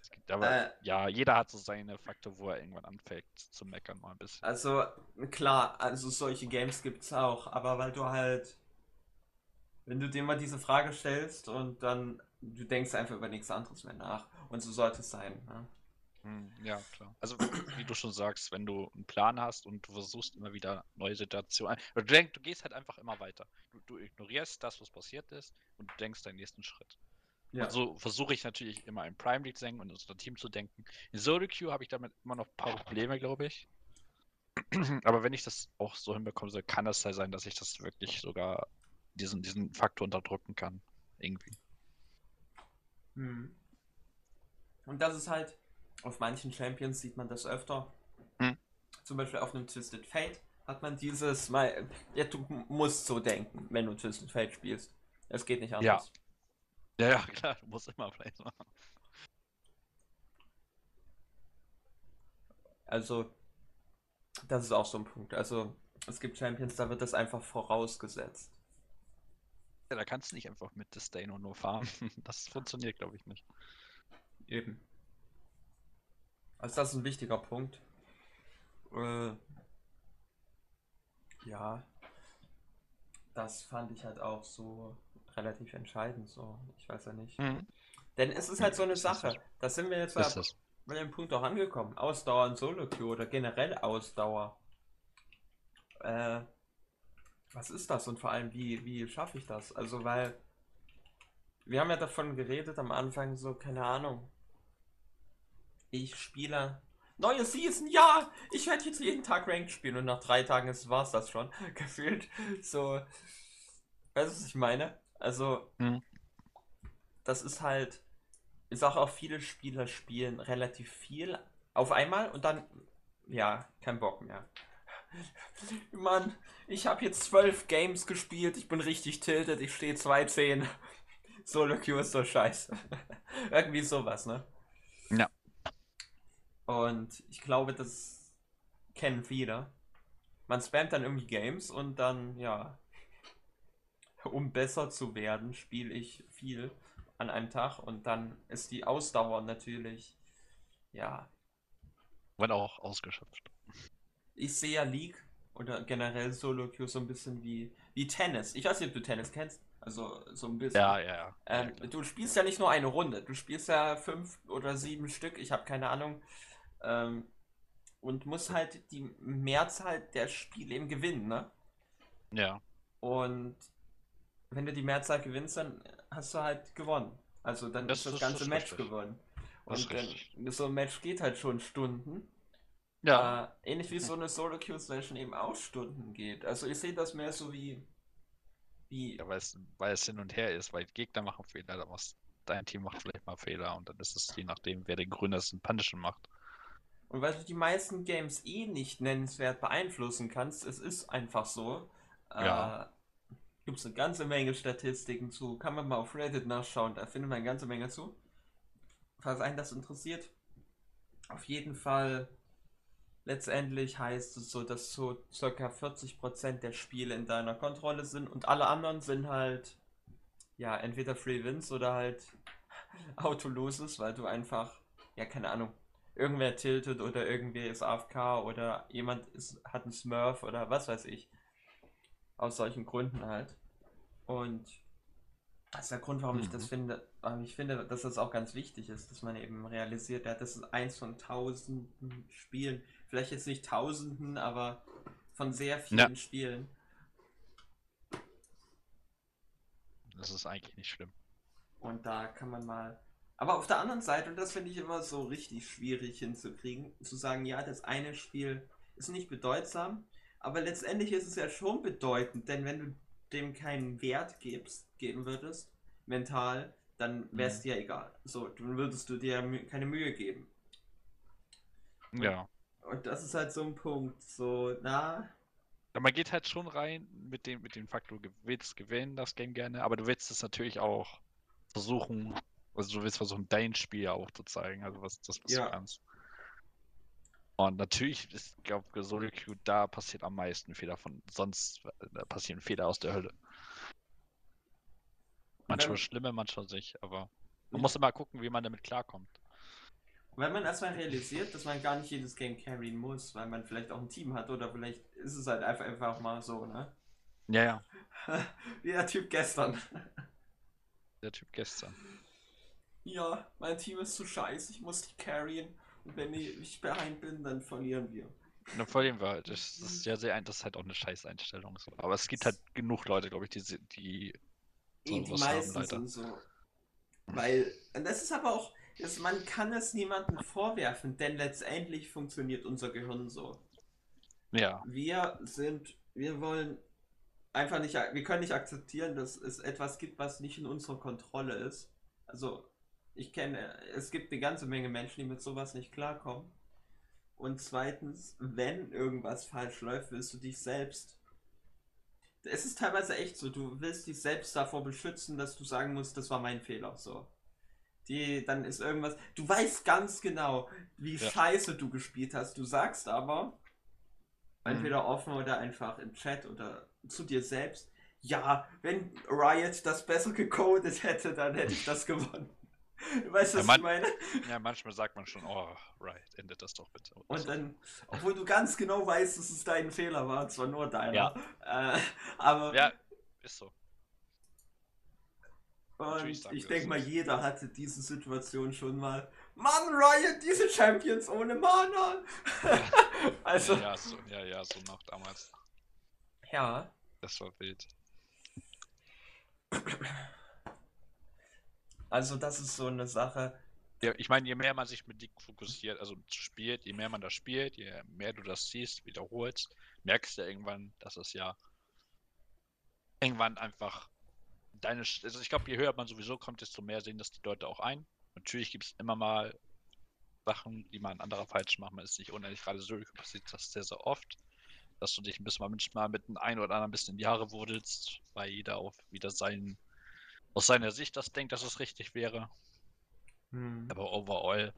Es gibt, aber Äh. ja, jeder hat so seine Faktor, wo er irgendwann anfängt zu meckern mal ein bisschen. Also, klar, also solche Games gibt's auch, aber weil du halt, wenn du dir mal diese Frage stellst und dann, du denkst einfach über nichts anderes mehr nach. Und so sollte es sein. Ne? Hm, ja, klar. Also, wie du schon sagst, wenn du einen Plan hast und du versuchst immer wieder neue Situationen. Du denkst, du gehst halt einfach immer weiter. Du, du ignorierst das, was passiert ist und du denkst deinen nächsten Schritt. Ja. Und so versuche ich natürlich immer in Prime League zu denken und unser Team zu denken. In Solo Queue habe ich damit immer noch ein paar Probleme, glaube ich. (clears throat) Aber wenn ich das auch so hinbekomme, so kann es sein, dass ich das wirklich sogar diesen, diesen Faktor unterdrücken kann. Irgendwie. Hm. Und das ist halt, auf manchen Champions sieht man das öfter. Hm. Zum Beispiel auf einem Twisted Fate hat man dieses mal, ja, du musst so denken, wenn du Twisted Fate spielst. Es geht nicht anders. Ja, ja, (laughs) klar, du musst immer Plays machen. Also, das ist auch so ein Punkt. Also, es gibt Champions, da wird das einfach vorausgesetzt. Ja, da kannst du nicht einfach mit Disdain nur farmen. (laughs) Das funktioniert, glaube ich, nicht. Eben. Also, das ist ein wichtiger Punkt. Äh, ja, das fand ich halt auch so relativ entscheidend. So, ich weiß ja nicht. Mhm. Denn es ist halt so eine Ist Sache. Da sind wir jetzt Ist ja bei dem Punkt auch angekommen. Ausdauer in Solo-Queue oder generell Ausdauer. Äh, was ist das und vor allem, wie, wie schaffe ich das? Also, weil wir haben ja davon geredet am Anfang, so, keine Ahnung. Ich spiele. Neue Season, ja! Ich werde jetzt jeden Tag Ranked spielen und nach drei Tagen war es das schon. (laughs) Gefühlt. So. Weißt du, was ich meine? Also, Mhm. das ist halt. Ich sage auch, viele Spieler spielen relativ viel auf einmal und dann, ja, kein Bock mehr. (laughs) Mann, ich habe jetzt zwölf Games gespielt, ich bin richtig tilted, ich stehe 2-10. Solo Queue ist so scheiße. (laughs) Irgendwie sowas, ne? Ja. Und ich glaube, das kennen viele. Man spammt dann irgendwie Games und dann, ja, um besser zu werden, spiele ich viel an einem Tag und dann ist die Ausdauer natürlich, ja. Wenn auch ausgeschöpft. Ich sehe ja League oder generell Solo Queue so ein bisschen wie, wie Tennis. Ich weiß nicht, ob du Tennis kennst. Also so ein bisschen. Ja, ja, ja. Ähm, ja du spielst ja nicht nur eine Runde, du spielst ja fünf oder sieben Stück, ich habe keine Ahnung. Ähm, und musst halt die Mehrzahl der Spiele eben gewinnen, ne? Ja. Und wenn du die Mehrzahl gewinnst, dann hast du halt gewonnen. Also dann Das- ist das, das ganze ist Match richtig. gewonnen. Und dann, so ein Match geht halt schon Stunden. Ja. Äh, ähnlich wie so eine Solo Queue Session eben auch Stunden geht. Also ich sehe das mehr so wie wie Ja, weil es, weil es hin und her ist, weil Gegner machen Fehler, dann machst, dein Team macht vielleicht mal Fehler und dann ist es je nachdem, wer den grünersten Punishen macht. Und weil du die meisten Games eh nicht nennenswert beeinflussen kannst, es ist einfach so. Ja. Gibt es eine ganze Menge Statistiken zu. Kann man mal auf Reddit nachschauen, da findet man eine ganze Menge zu. Falls einen das interessiert. Auf jeden Fall, letztendlich heißt es so, dass so circa 40% der Spiele in deiner Kontrolle sind und alle anderen sind halt, ja, entweder Free Wins oder halt (laughs) Auto-Loses, weil du einfach, ja, keine Ahnung, irgendwer tiltet oder irgendwer ist AFK oder jemand ist, hat einen Smurf oder was weiß ich. Aus solchen Gründen halt. Und das ist der Grund, warum ich das Mhm. finde, ich finde, dass das auch ganz wichtig ist, dass man eben realisiert, ja, das ist eins von tausenden Spielen. Vielleicht jetzt nicht tausenden, aber von sehr vielen Spielen. Das ist eigentlich nicht schlimm. Und da kann man mal. Aber auf der anderen Seite, und das finde ich immer so richtig schwierig hinzukriegen, zu sagen, ja, das eine Spiel ist nicht bedeutsam, aber letztendlich ist es ja schon bedeutend, denn wenn du dem keinen Wert gibst, geben würdest, mental, dann wäre es Mhm. dir egal. So, dann würdest du dir keine Mühe geben. Ja. Und das ist halt so ein Punkt, so, na, Aber man geht halt schon rein mit dem, mit dem Faktor, du willst gewinnen das Game gerne, aber du willst es natürlich auch versuchen, also du willst versuchen, dein Spiel ja auch zu zeigen, also was das, was Ja. du kannst. Und natürlich, ist, ich glaube, Solo Queue, da passiert am meisten Fehler von, sonst äh, da passieren Fehler aus der Hölle. Manchmal Wenn- schlimme, manchmal nicht, aber Ja. man muss immer gucken, wie man damit klarkommt. Wenn man erstmal realisiert, dass man gar nicht jedes Game carryen muss, weil man vielleicht auch ein Team hat oder vielleicht ist es halt einfach, einfach mal so, ne? Ja, ja, (laughs) Wie der Typ gestern. der Typ gestern. Ja, mein Team ist zu scheiße, ich muss die carryen. Wenn ich behind bin, dann verlieren wir. Dann verlieren wir halt. Das, das ist ja sehr, ein- das ist halt auch eine Scheißeinstellung. So. Aber es gibt halt genug Leute, glaube ich, die, die So, Eh, die was haben meisten leider. sind so. Weil, und das ist aber auch, das, man kann es niemandem vorwerfen, denn letztendlich funktioniert unser Gehirn so. ja, Wir sind, wir wollen einfach nicht, wir können nicht akzeptieren, dass es etwas gibt, was nicht in unserer Kontrolle ist. Also, ich kenne, es gibt eine ganze Menge Menschen, die mit sowas nicht klarkommen. Und zweitens, wenn irgendwas falsch läuft, willst du dich selbst. Es ist teilweise echt so, du willst dich selbst davor beschützen, dass du sagen musst, das war mein Fehler. So. Die, dann ist irgendwas. Du weißt ganz genau, wie Ja. scheiße du gespielt hast. Du sagst aber, Mhm. entweder offen oder einfach im Chat oder zu dir selbst, ja, wenn Riot das besser gecodet hätte, dann hätte ich das gewonnen. (laughs) Weißt du, Ja, was man- ich meine? ja, manchmal sagt man schon, oh, right, endet das doch bitte. Und dann, obwohl du ganz genau weißt, dass es dein Fehler war, zwar nur deiner. Ja. Äh, aber Ja, ist so. und ich denke mal, jeder hatte diese Situation schon mal. Mann, Riot, diese Champions ohne Mana! (laughs) (laughs) also, Ja, ja, so, ja, ja, so noch damals. ja. Das war wild. Also, das ist so eine Sache. Ja, ich meine, je mehr man sich mit League fokussiert, also spielt, je mehr man das spielt, je mehr du das siehst, wiederholst, merkst du irgendwann, dass es ja irgendwann einfach deine, also ich glaube, je höher man sowieso kommt, desto mehr sehen das die Leute auch ein. Natürlich gibt es immer mal Sachen, die man anderer falsch macht. Man ist nicht unendlich gerade so passiert das sehr, sehr oft, dass du dich ein bisschen mal manchmal mit dem einen oder anderen ein bisschen in die Haare wurdelst, weil jeder auf wieder sein, aus seiner Sicht das denkt, dass es richtig wäre. Hm. Aber overall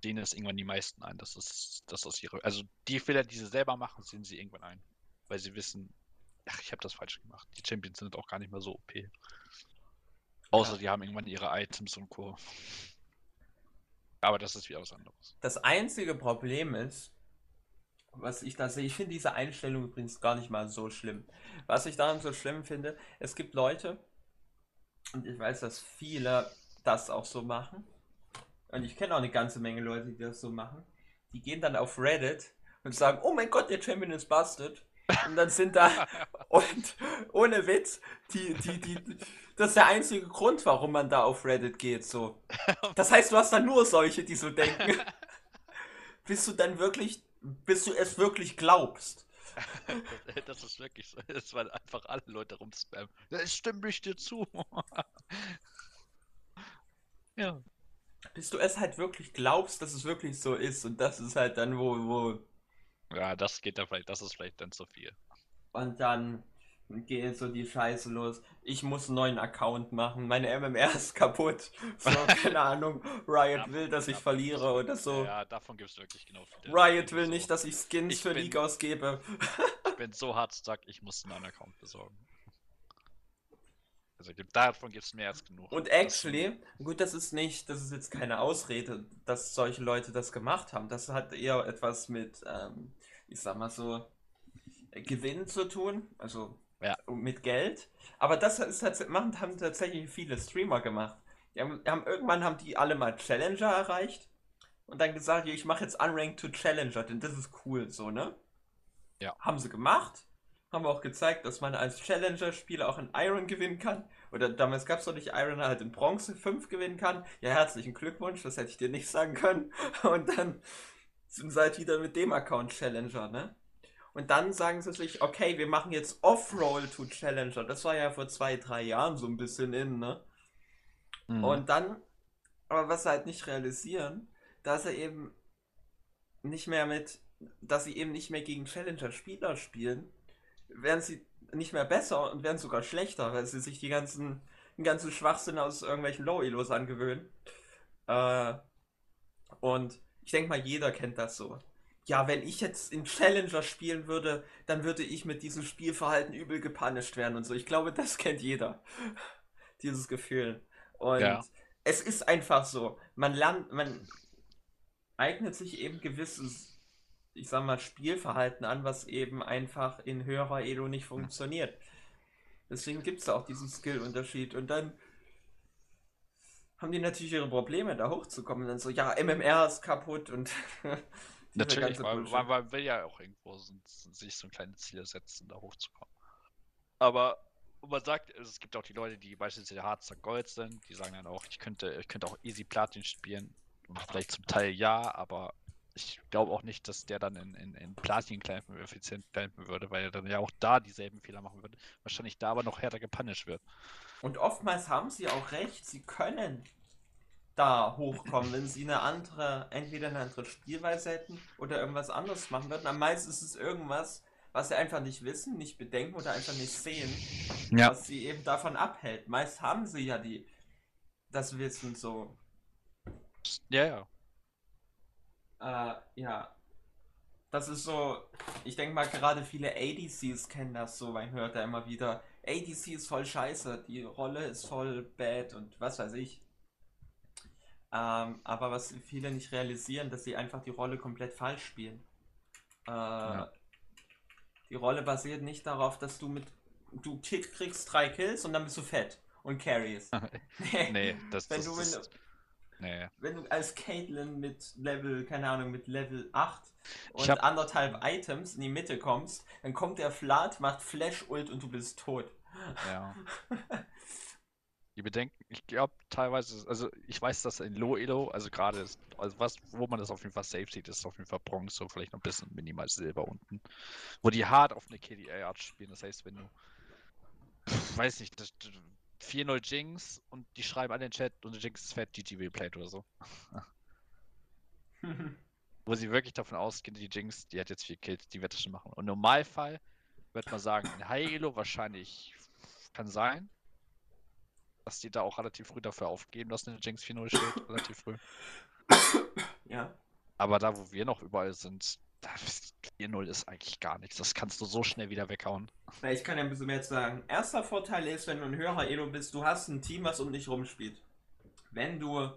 sehen es irgendwann die meisten ein. Das ist, das ist ihre. Also die Fehler, die sie selber machen, sehen sie irgendwann ein. Weil sie wissen, ach, ich habe das falsch gemacht. Die Champions sind auch gar nicht mehr so OP. Außer Ja. die haben irgendwann ihre Items und Co. Aber das ist wieder was anderes. Das einzige Problem ist, was ich da sehe, ich finde diese Einstellung übrigens gar nicht mal so schlimm. Was ich daran so schlimm finde, es gibt Leute, und ich weiß, dass viele das auch so machen, und ich kenne auch eine ganze Menge Leute, die das so machen, die gehen dann auf Reddit und sagen, oh mein Gott, der Champion ist busted. Und dann sind da, (laughs) und ohne Witz, die, die, die, das ist der einzige Grund, warum man da auf Reddit geht, so. Das heißt, du hast dann nur solche, die so denken. (laughs) Bis du dann wirklich, bis du es wirklich glaubst. (laughs) Das ist wirklich so. Es waren einfach alle Leute rumspammen. Es stimmt ich dir zu. (laughs) ja. Bis du es halt wirklich glaubst, dass es wirklich so ist. Und das ist halt dann, wo, wo, Ja, das geht da vielleicht, das ist vielleicht dann zu viel. und dann geht so die Scheiße los. Ich muss einen neuen Account machen. Meine MMR ist kaputt. So, (laughs) keine Ahnung. Riot Davon- will, dass ich verliere oder so. Ja, davon gibt es wirklich genau viele. Riot will so- nicht, dass ich Skins Ich für bin- League ausgebe. (laughs) Ich bin so hart stuck, ich muss einen neuen Account besorgen. Also davon gibt es mehr als genug. Und actually, gut, das ist nicht, das ist jetzt keine Ausrede, dass solche Leute das gemacht haben. Das hat eher etwas mit, ähm, ich sag mal so, äh, Gewinn zu tun, also Ja. mit Geld. Aber das ist machen, haben tatsächlich viele Streamer gemacht. Die haben, haben, irgendwann haben die alle mal Challenger erreicht und dann gesagt, ja, ich mache jetzt Unranked to Challenger, denn das ist cool, so, ne? Ja. Haben sie gemacht. Haben auch gezeigt, dass man als Challenger-Spieler auch in Iron gewinnen kann. Oder damals gab es doch nicht Iron, halt in Bronze 5 gewinnen kann. Ja, herzlichen Glückwunsch, das hätte ich dir nicht sagen können. (laughs) Und dann sind sie halt wieder mit dem Account Challenger, ne? Und dann sagen sie sich, okay, wir machen jetzt Off-Roll to Challenger. Das war ja vor zwei, drei Jahren so ein bisschen in, ne? Mhm. Und dann, aber was sie halt nicht realisieren, dass sie eben nicht mehr mit, dass sie eben nicht mehr gegen Challenger-Spieler spielen, werden sie nicht mehr besser und werden sogar schlechter, weil sie sich die ganzen, den ganzen Schwachsinn aus irgendwelchen Low-Elos angewöhnen. Äh, und ich denke mal, jeder kennt das so. Ja, wenn ich jetzt in Challenger spielen würde, dann würde ich mit diesem Spielverhalten übel gepunished werden und so. Ich glaube, das kennt jeder. (laughs) Dieses Gefühl. Und Ja. es ist einfach so. Man lernt, man eignet sich eben gewisses, ich sag mal, Spielverhalten an, was eben einfach in höherer Elo nicht funktioniert. Deswegen gibt es auch diesen Skill-Unterschied. Und dann haben die natürlich ihre Probleme, da hochzukommen. Und dann so, ja, MMR ist kaputt und (laughs) Natürlich, Bullshit. weil man will ja auch irgendwo so, sich so ein kleines Ziel setzen, da hochzukommen. Aber man sagt, es gibt auch die Leute, die beispielsweise Harzer Gold sind, die sagen dann auch, ich könnte, ich könnte auch easy Platin spielen. Vielleicht zum Teil ja, aber ich glaube auch nicht, dass der dann in, in, in Platin clampen effizient clampen würde, weil er dann ja auch da dieselben Fehler machen würde. Wahrscheinlich da aber noch härter gepunished wird. Und oftmals haben sie auch recht, sie können da hochkommen, wenn sie eine andere, entweder eine andere Spielweise hätten oder irgendwas anderes machen würden. Am meisten ist es irgendwas, was sie einfach nicht wissen, nicht bedenken oder einfach nicht sehen, was sie eben davon abhält. Meist haben sie ja die das Wissen so. Ja, ja. Äh, ja. Das ist so, ich denke mal, gerade viele ADCs kennen das so, man hört da immer wieder, ADC ist voll scheiße, die Rolle ist voll bad und was weiß ich. Ähm, aber was viele nicht realisieren, dass sie einfach die Rolle komplett falsch spielen. Äh, Die Rolle basiert nicht darauf, dass du mit, du kick, kriegst drei Kills und dann bist du fett und carries. (laughs) nee, das, Wenn das, du das, nee. wenn du als Caitlyn mit Level, keine Ahnung, mit Level 8 Ich und hab- anderthalb Items in die Mitte kommst, dann kommt der Flat, macht Flash-Ult und du bist tot. Ja. (laughs) Die Bedenken, ich glaube teilweise, also ich weiß, dass in Low Elo, also gerade, also was, wo man das auf jeden Fall safe sieht, ist auf jeden Fall Bronze und vielleicht noch ein bisschen minimal Silber unten. Wo die hart auf eine KDA-Art spielen. Das heißt, wenn du, weiß nicht, das, 4-0 Jinx und die schreiben in den Chat und Jinx ist fett, GG replayed oder so. (laughs) Wo sie wirklich davon ausgehen, die Jinx, die hat jetzt vier Kills, die wird das schon machen. Und im Normalfall wird man sagen, in High Elo wahrscheinlich kann sein, dass die da auch relativ früh dafür aufgeben, dass eine Jinx 4-0 steht, (coughs) relativ früh. ja. Aber da, wo wir noch überall sind, 4-0 ist eigentlich gar nichts. Das kannst du so schnell wieder weghauen. Na, ich kann ja ein bisschen mehr sagen. Erster Vorteil ist, wenn du ein höherer Elo bist, du hast ein Team, was um dich rumspielt. Wenn du.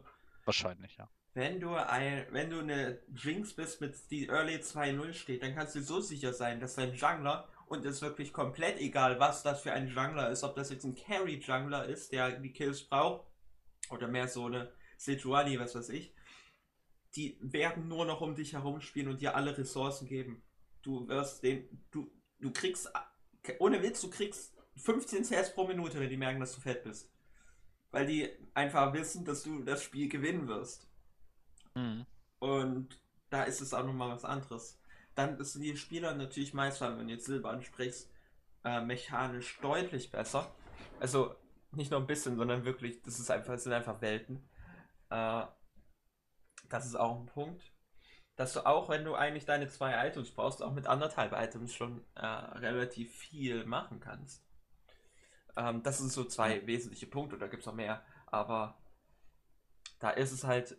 Wahrscheinlich, ja. Wenn du ein, wenn du eine Jinx bist, mit die Early 2-0 steht, dann kannst du so sicher sein, dass dein Jungler und es ist wirklich komplett egal, was das für ein Jungler ist, ob das jetzt ein Carry-Jungler ist, der die Kills braucht, oder mehr so eine Sejuani, was weiß ich, die werden nur noch um dich herum spielen und dir alle Ressourcen geben. Du wirst den, du, du kriegst, ohne Witz, du kriegst 15 CS pro Minute, wenn die merken, dass du fett bist. Weil die einfach wissen, dass du das Spiel gewinnen wirst. Mhm. Und da ist es auch nochmal was anderes. Dann sind die Spieler natürlich meist, wenn du jetzt Silber ansprichst, äh, mechanisch deutlich besser. Also nicht nur ein bisschen, sondern wirklich, das ist einfach, das sind einfach Welten. Äh, das ist auch ein Punkt. Dass du auch, wenn du eigentlich deine zwei Items brauchst, auch mit anderthalb Items schon äh, relativ viel machen kannst. Ähm, das sind so zwei wesentliche Punkte, da gibt es noch mehr. Aber da ist es halt,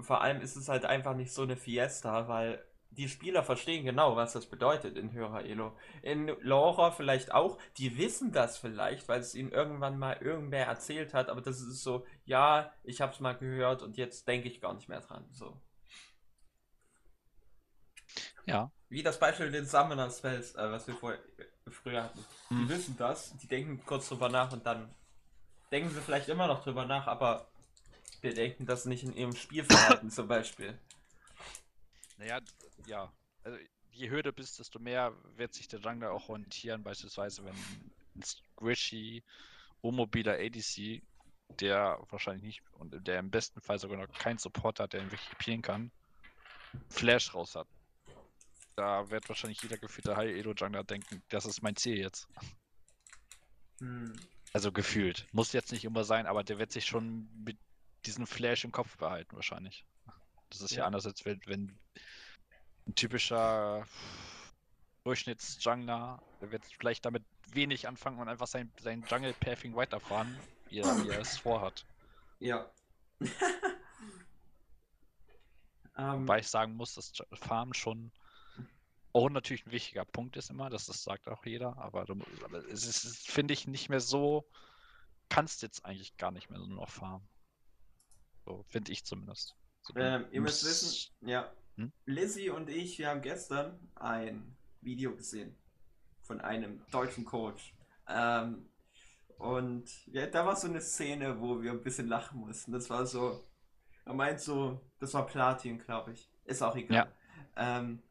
vor allem ist es halt einfach nicht so eine Fiesta, weil die Spieler verstehen genau, was das bedeutet in höherer Elo. In Laura vielleicht auch, die wissen das vielleicht, weil es ihnen irgendwann mal irgendwer erzählt hat, aber das ist so, ja, ich habe es mal gehört und jetzt denke ich gar nicht mehr dran. So. Ja. Wie das Beispiel den Summoner Spells, äh, was wir vorher, früher hatten. Die hm. wissen das, die denken kurz drüber nach und dann denken sie vielleicht immer noch drüber nach, aber bedenken das nicht in ihrem Spielverhalten zum Beispiel. Naja, ja. Also je höher du bist, desto mehr wird sich der Jungler auch orientieren, beispielsweise wenn ein Squishy, Omobiler ADC, der wahrscheinlich nicht und der im besten Fall sogar noch keinen Support hat, der ihn wirklich equipieren kann, Flash raus hat. Da wird wahrscheinlich jeder gefühlte High Elo Jungler denken, das ist mein Ziel jetzt. Hm. Also gefühlt. Muss jetzt nicht immer sein, aber der wird sich schon mit diesem Flash im Kopf behalten, wahrscheinlich. Das ist ja, ja anders, als wenn, wenn ein typischer Durchschnittsjungler, der wird vielleicht damit wenig anfangen und einfach sein, sein Jungle-Pathing weiterfahren, wie er, wie er es vorhat. Ja. (laughs) ähm. Wobei ich sagen muss, dass Farm schon auch natürlich ein wichtiger Punkt ist immer, das, das sagt auch jeder, aber, du, aber es ist, finde ich, nicht mehr so, kannst jetzt eigentlich gar nicht mehr so noch farmen. So, finde ich zumindest. Ähm, ihr müsst wissen, ja, hm? Lizzie und ich, wir haben gestern ein Video gesehen von einem deutschen Coach. Ähm, und ja, da war so eine Szene, wo wir ein bisschen lachen mussten. Das war so, er meint so, das war Platin, glaube ich. Ist auch egal. Ja. Ähm,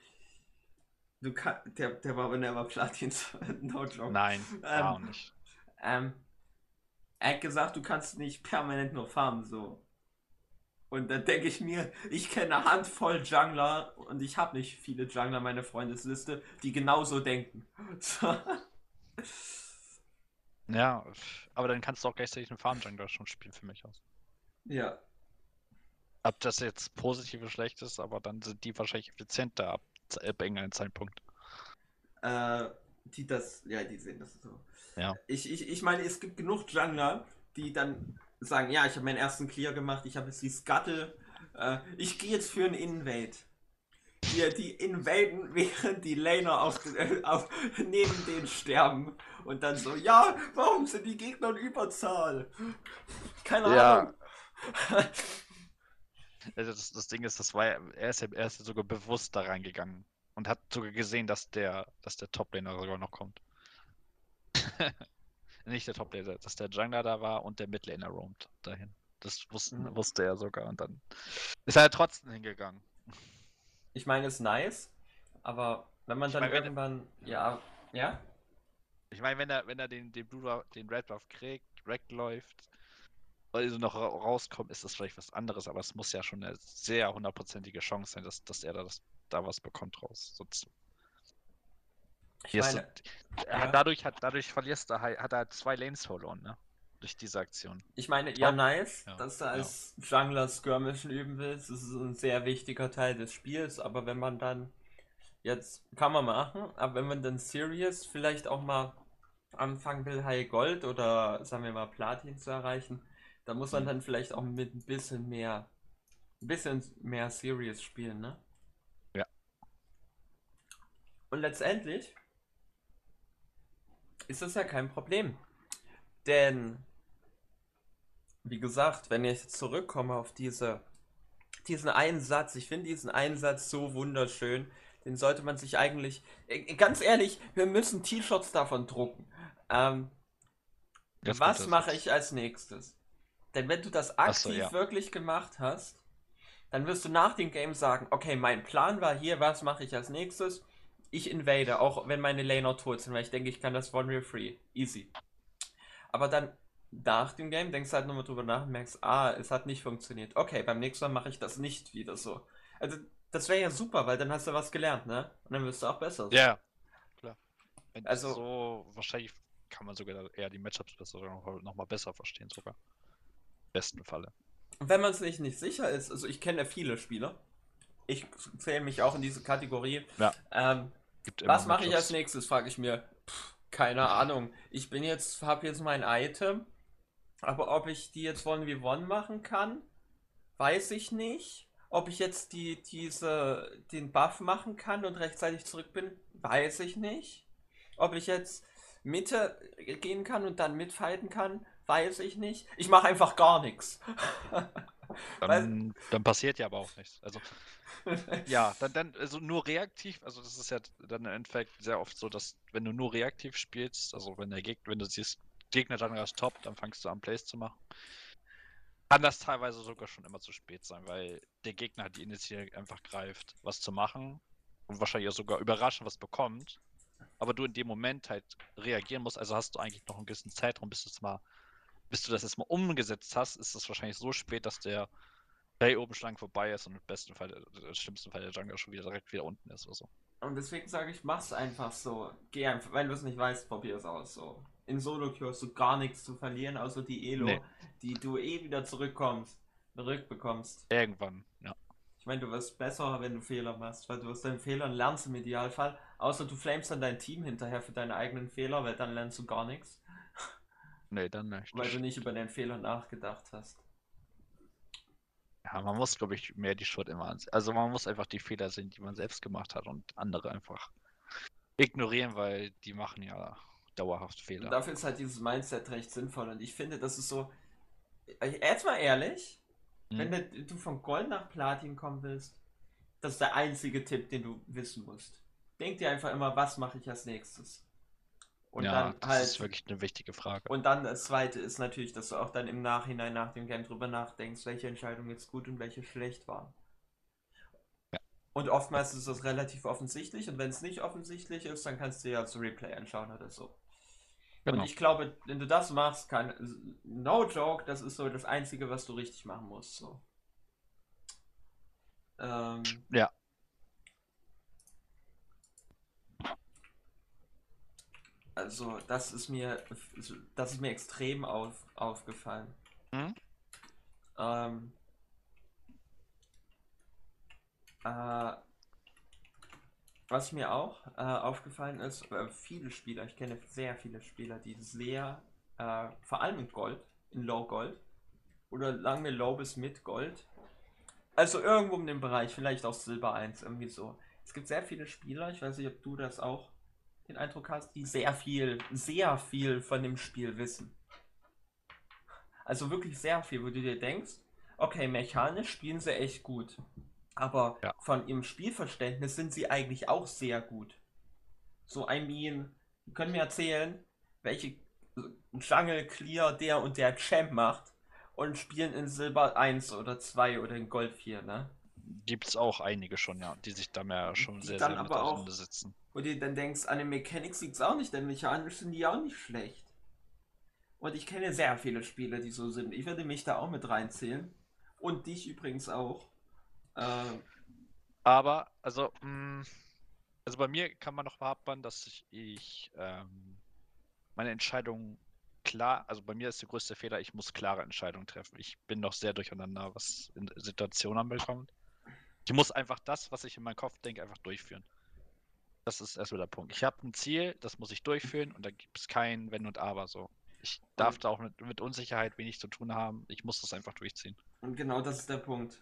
du kann, der, der war aber never Platin, (laughs) no joke. Nein, ähm, auch nicht. Ähm, er hat gesagt, du kannst nicht permanent nur farmen, so. Und dann denke ich mir, ich kenne eine Handvoll Jungler und ich habe nicht viele Jungler in meiner Freundesliste, die genauso denken. (laughs) ja, aber dann kannst du auch gleichzeitig einen Farm-Jungler schon spielen für mich aus. Ja. Ob das jetzt positiv oder schlecht ist, aber dann sind die wahrscheinlich effizienter ab, ab irgendeinem Zeitpunkt. Äh, die das, ja, die sehen das so. Ja. Ich, ich, ich meine, es gibt genug Jungler, die dann sagen, ja, ich habe meinen ersten Clear gemacht, ich habe jetzt die Scuttle, äh, ich gehe jetzt für einen Invade. Die, die invaden, (laughs) während die Laner auf, äh, auf, neben denen sterben. Und dann so, ja, warum sind die Gegner in Überzahl? Keine ja. Ahnung. (laughs) Also das, das Ding ist, das war er ist, er ist sogar bewusst da reingegangen und hat sogar gesehen, dass der, dass der Top-Laner sogar noch kommt. (laughs) nicht der Top-Laner, dass der Jungler da war und der Midlaner roamt dahin. Das wussten, mhm. wusste er sogar und dann ist er trotzdem hingegangen. Ich meine, ist nice, aber wenn man ich dann meine, irgendwann, ja, ja? Ich meine, wenn er, wenn er den, den Blue, den Red Buff kriegt, wegläuft, also noch rauskommt, ist das vielleicht was anderes, aber es muss ja schon eine sehr hundertprozentige Chance sein, dass, dass er da, das, da was bekommt raus. Sonst ich meine, ja. dadurch, hat, dadurch verlierst du, hat er zwei Lanes verloren, ne? Durch diese Aktion. Ich meine, ja, nice, ja. dass du als ja. Jungler Skirmishen üben willst. Das ist ein sehr wichtiger Teil des Spiels, aber wenn man dann jetzt kann man machen, aber wenn man dann Serious vielleicht auch mal anfangen will, High Gold oder sagen wir mal Platin zu erreichen, dann muss man mhm. dann vielleicht auch mit ein bisschen mehr, ein bisschen mehr Serious spielen, ne? Und letztendlich ist das ja kein Problem. Denn, wie gesagt, wenn ich zurückkomme auf diese, diesen einen Satz, ich finde diesen einen Satz so wunderschön, den sollte man sich eigentlich, äh, ganz ehrlich, wir müssen T-Shirts davon drucken. Ähm, was mache ich als nächstes? Denn wenn du das aktiv so, ja. wirklich gemacht hast, dann wirst du nach dem Game sagen, okay, mein Plan war hier, was mache ich als nächstes? Ich invade, auch wenn meine Laner tot sind, weil ich denke, ich kann das One Real Free. Easy. Aber dann nach dem Game denkst du halt nochmal drüber nach und merkst, ah, es hat nicht funktioniert. Okay, beim nächsten Mal mache ich das nicht wieder so. Also, das wäre ja super, weil dann hast du was gelernt, ne? Und dann wirst du auch besser. Ja, klar. Wenn also, so, wahrscheinlich kann man sogar eher die Matchups besser noch, noch mal besser verstehen, sogar. Im besten Falle. Wenn man sich nicht sicher ist, also ich kenne viele Spieler. Ich zähle mich auch in diese Kategorie. Ja. Ähm, was mache ich als nächstes, frage ich mir. Pff, keine Ahnung. Ich bin jetzt, habe jetzt mein Item, aber ob ich die jetzt One wie One machen kann, weiß ich nicht. Ob ich jetzt die, diese, den Buff machen kann und rechtzeitig zurück bin, weiß ich nicht. Ob ich jetzt Mitte gehen kann und dann mitfighten kann, weiß ich nicht. Ich mache einfach gar nichts. Dann, dann, passiert ja aber auch nichts. Also, (laughs) ja, dann, dann, also nur reaktiv, also das ist ja dann im Endeffekt sehr oft so, dass wenn du nur reaktiv spielst, also wenn der Gegner, wenn du siehst, Gegner dann erst top, dann fangst du an Plays zu machen. Kann das teilweise sogar schon immer zu spät sein, weil der Gegner die Initiative einfach greift, was zu machen und wahrscheinlich auch sogar überraschend was bekommt aber du in dem Moment halt reagieren musst, also hast du eigentlich noch einen gewissen Zeitraum, bis du es mal, bis du das erstmal umgesetzt hast, ist es wahrscheinlich so spät, dass der Play oben schlank vorbei ist und im besten Fall, im schlimmsten Fall der Jungle schon wieder direkt wieder unten ist oder so. Und deswegen sage ich, mach's einfach so. Geh einfach, wenn du es nicht weißt, probier es aus so. In Solo hast du gar nichts zu verlieren, außer die Elo, nee. die du eh wieder zurückkommst, zurückbekommst. Irgendwann, ja. Ich meine, du wirst besser, wenn du Fehler machst, weil du aus deinen Fehlern lernst im Idealfall. Außer du flamest dann dein Team hinterher für deine eigenen Fehler, weil dann lernst du gar nichts. Nee, dann nicht. Weil du nicht über den Fehler nachgedacht hast. Ja, man muss, glaube ich, mehr die Schuld immer ansehen. Also man muss einfach die Fehler sehen, die man selbst gemacht hat und andere einfach ignorieren, weil die machen ja dauerhaft Fehler. Und dafür ist halt dieses Mindset recht sinnvoll und ich finde, das ist so. Jetzt mal ehrlich, hm. Wenn du von Gold nach Platin kommen willst, das ist der einzige Tipp, den du wissen musst. Denk dir einfach immer, was mache ich als nächstes? Und ja, dann das halt, ist wirklich eine wichtige Frage. Und dann das zweite ist natürlich, dass du auch dann im Nachhinein nach dem Game drüber nachdenkst, welche Entscheidung jetzt gut und welche schlecht war. Ja. Und oftmals ist das relativ offensichtlich und wenn es nicht offensichtlich ist, dann kannst du ja das Replay anschauen oder so. Genau. Und ich glaube, wenn du das machst, kann. No joke, das ist so das Einzige, was du richtig machen musst. So. Ähm, ja. Also, das ist mir. Das ist mir extrem auf, aufgefallen. Hm? Ähm, äh, was mir auch äh, aufgefallen ist, äh, viele Spieler, ich kenne sehr viele Spieler, die sehr, äh, vor allem in Gold, in Low Gold oder lange Low bis mit Gold, also irgendwo in dem Bereich, vielleicht auch Silber 1, irgendwie so. Es gibt sehr viele Spieler, ich weiß nicht, ob du das auch den Eindruck hast, die sehr viel, sehr viel von dem Spiel wissen. Also wirklich sehr viel, wo du dir denkst, okay, mechanisch spielen sie echt gut. Aber ja. von ihrem Spielverständnis sind sie eigentlich auch sehr gut. So, I mean, können mir erzählen, welche Jungle Clear der und der Champ macht und spielen in Silber 1 oder 2 oder in Gold 4, ne? Gibt es auch einige schon, ja, die sich da mehr schon die sehr, sehr mit auseinandersetzen. Wo du dann denkst, an den Mechanics liegt es auch nicht, denn mechanisch sind die auch nicht schlecht. Und ich kenne sehr viele Spiele, die so sind. Ich würde mich da auch mit reinzählen. Und dich übrigens auch. Ähm, aber, also, mh, mm, also bei mir kann man noch behaupten, dass ich, ich ähm, meine Entscheidung klar, also bei mir ist der größte Fehler, ich muss klare Entscheidungen treffen. Ich bin noch sehr durcheinander, was in Situationen anbekommt. Ich muss einfach das, was ich in meinem Kopf denke, einfach durchführen. Das ist erstmal der Punkt. Ich habe ein Ziel, das muss ich durchführen und da gibt es kein Wenn und Aber so. Ich darf da auch mit, mit Unsicherheit wenig zu tun haben. Ich muss das einfach durchziehen. Und genau das ist der Punkt.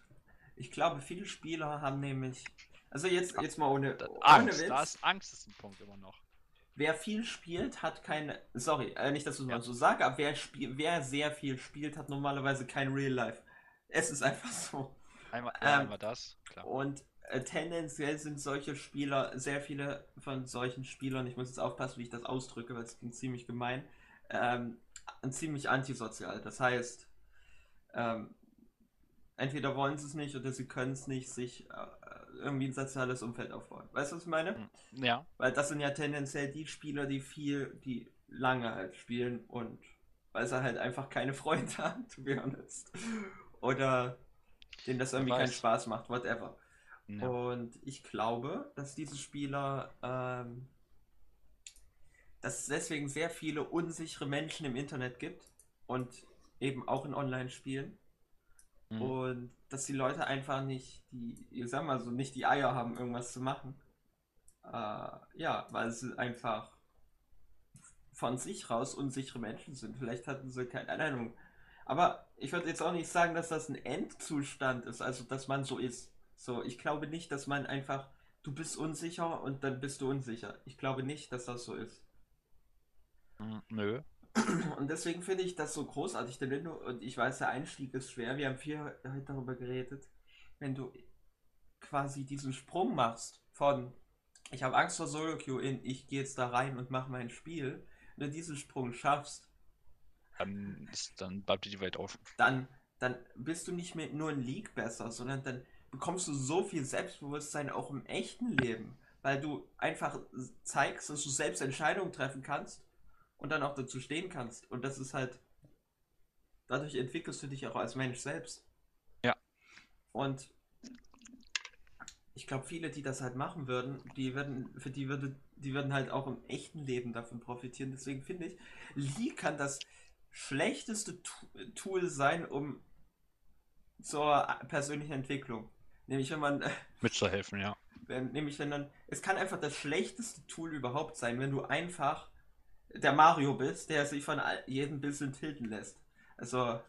Ich glaube, viele Spieler haben nämlich Also jetzt, jetzt mal ohne, ohne Angst, Witz. da ist Angst ist ein Punkt immer noch. Wer viel spielt, hat keine. Sorry, äh, nicht, dass ich es mal so sage, aber wer, spiel, wer sehr viel spielt, hat normalerweise kein Real Life. Es ist einfach so. Einmal, ja, Ähm, einmal das, klar. Und tendenziell sind solche Spieler, sehr viele von solchen Spielern, ich muss jetzt aufpassen, wie ich das ausdrücke, weil es klingt ziemlich gemein, ähm, ziemlich antisozial. Das heißt, ähm, entweder wollen sie es nicht oder sie können es nicht, sich äh, irgendwie ein soziales Umfeld aufbauen. Weißt du, was ich meine? Hm, Ja, Weil das sind ja tendenziell die Spieler, die viel, die lange halt spielen und weil sie halt einfach keine Freunde (laughs) haben, to be honest. Oder denen das irgendwie keinen. Spaß macht, whatever. Ja. Und ich glaube, dass diese Spieler, ähm, dass es deswegen sehr viele unsichere Menschen im Internet gibt und eben auch in Online-Spielen. Mhm. Und dass die Leute einfach nicht die, ich sag mal so, nicht die Eier haben, irgendwas zu machen. Äh, ja, weil sie einfach von sich raus unsichere Menschen sind. Vielleicht hatten sie keine Ahnung. Aber ich würde jetzt auch nicht sagen, dass das ein Endzustand ist, also dass man so ist. So, ich glaube nicht, dass man einfach, du bist unsicher und dann bist du unsicher. Ich glaube nicht, dass das so ist. Hm, Nö. Und deswegen finde ich das so großartig, denn wenn du, und ich weiß, der Einstieg ist schwer, wir haben viel heute darüber geredet, wenn du quasi diesen Sprung machst von, ich habe Angst vor Solo Queue in, ich gehe jetzt da rein und mache mein Spiel, wenn du diesen Sprung schaffst, Dann, ist, dann bleibt dir die Welt offen. dann, dann bist du nicht mehr nur in League besser, sondern dann bekommst du so viel Selbstbewusstsein auch im echten Leben, weil du einfach zeigst, dass du selbst Entscheidungen treffen kannst und dann auch dazu stehen kannst. Und das ist halt, dadurch entwickelst du dich auch als Mensch selbst. Ja. Und ich glaube, viele, die das halt machen würden, die würden, für die würde, die würden halt auch im echten Leben davon profitieren. Deswegen finde ich, League kann das schlechteste Tool sein, um zur persönlichen Entwicklung. Nämlich wenn man, Mitzuhelfen, ja. wenn, nämlich wenn dann, es kann einfach das schlechteste Tool überhaupt sein, wenn du einfach der Mario bist, der sich von jedem bisschen tilten lässt. Also,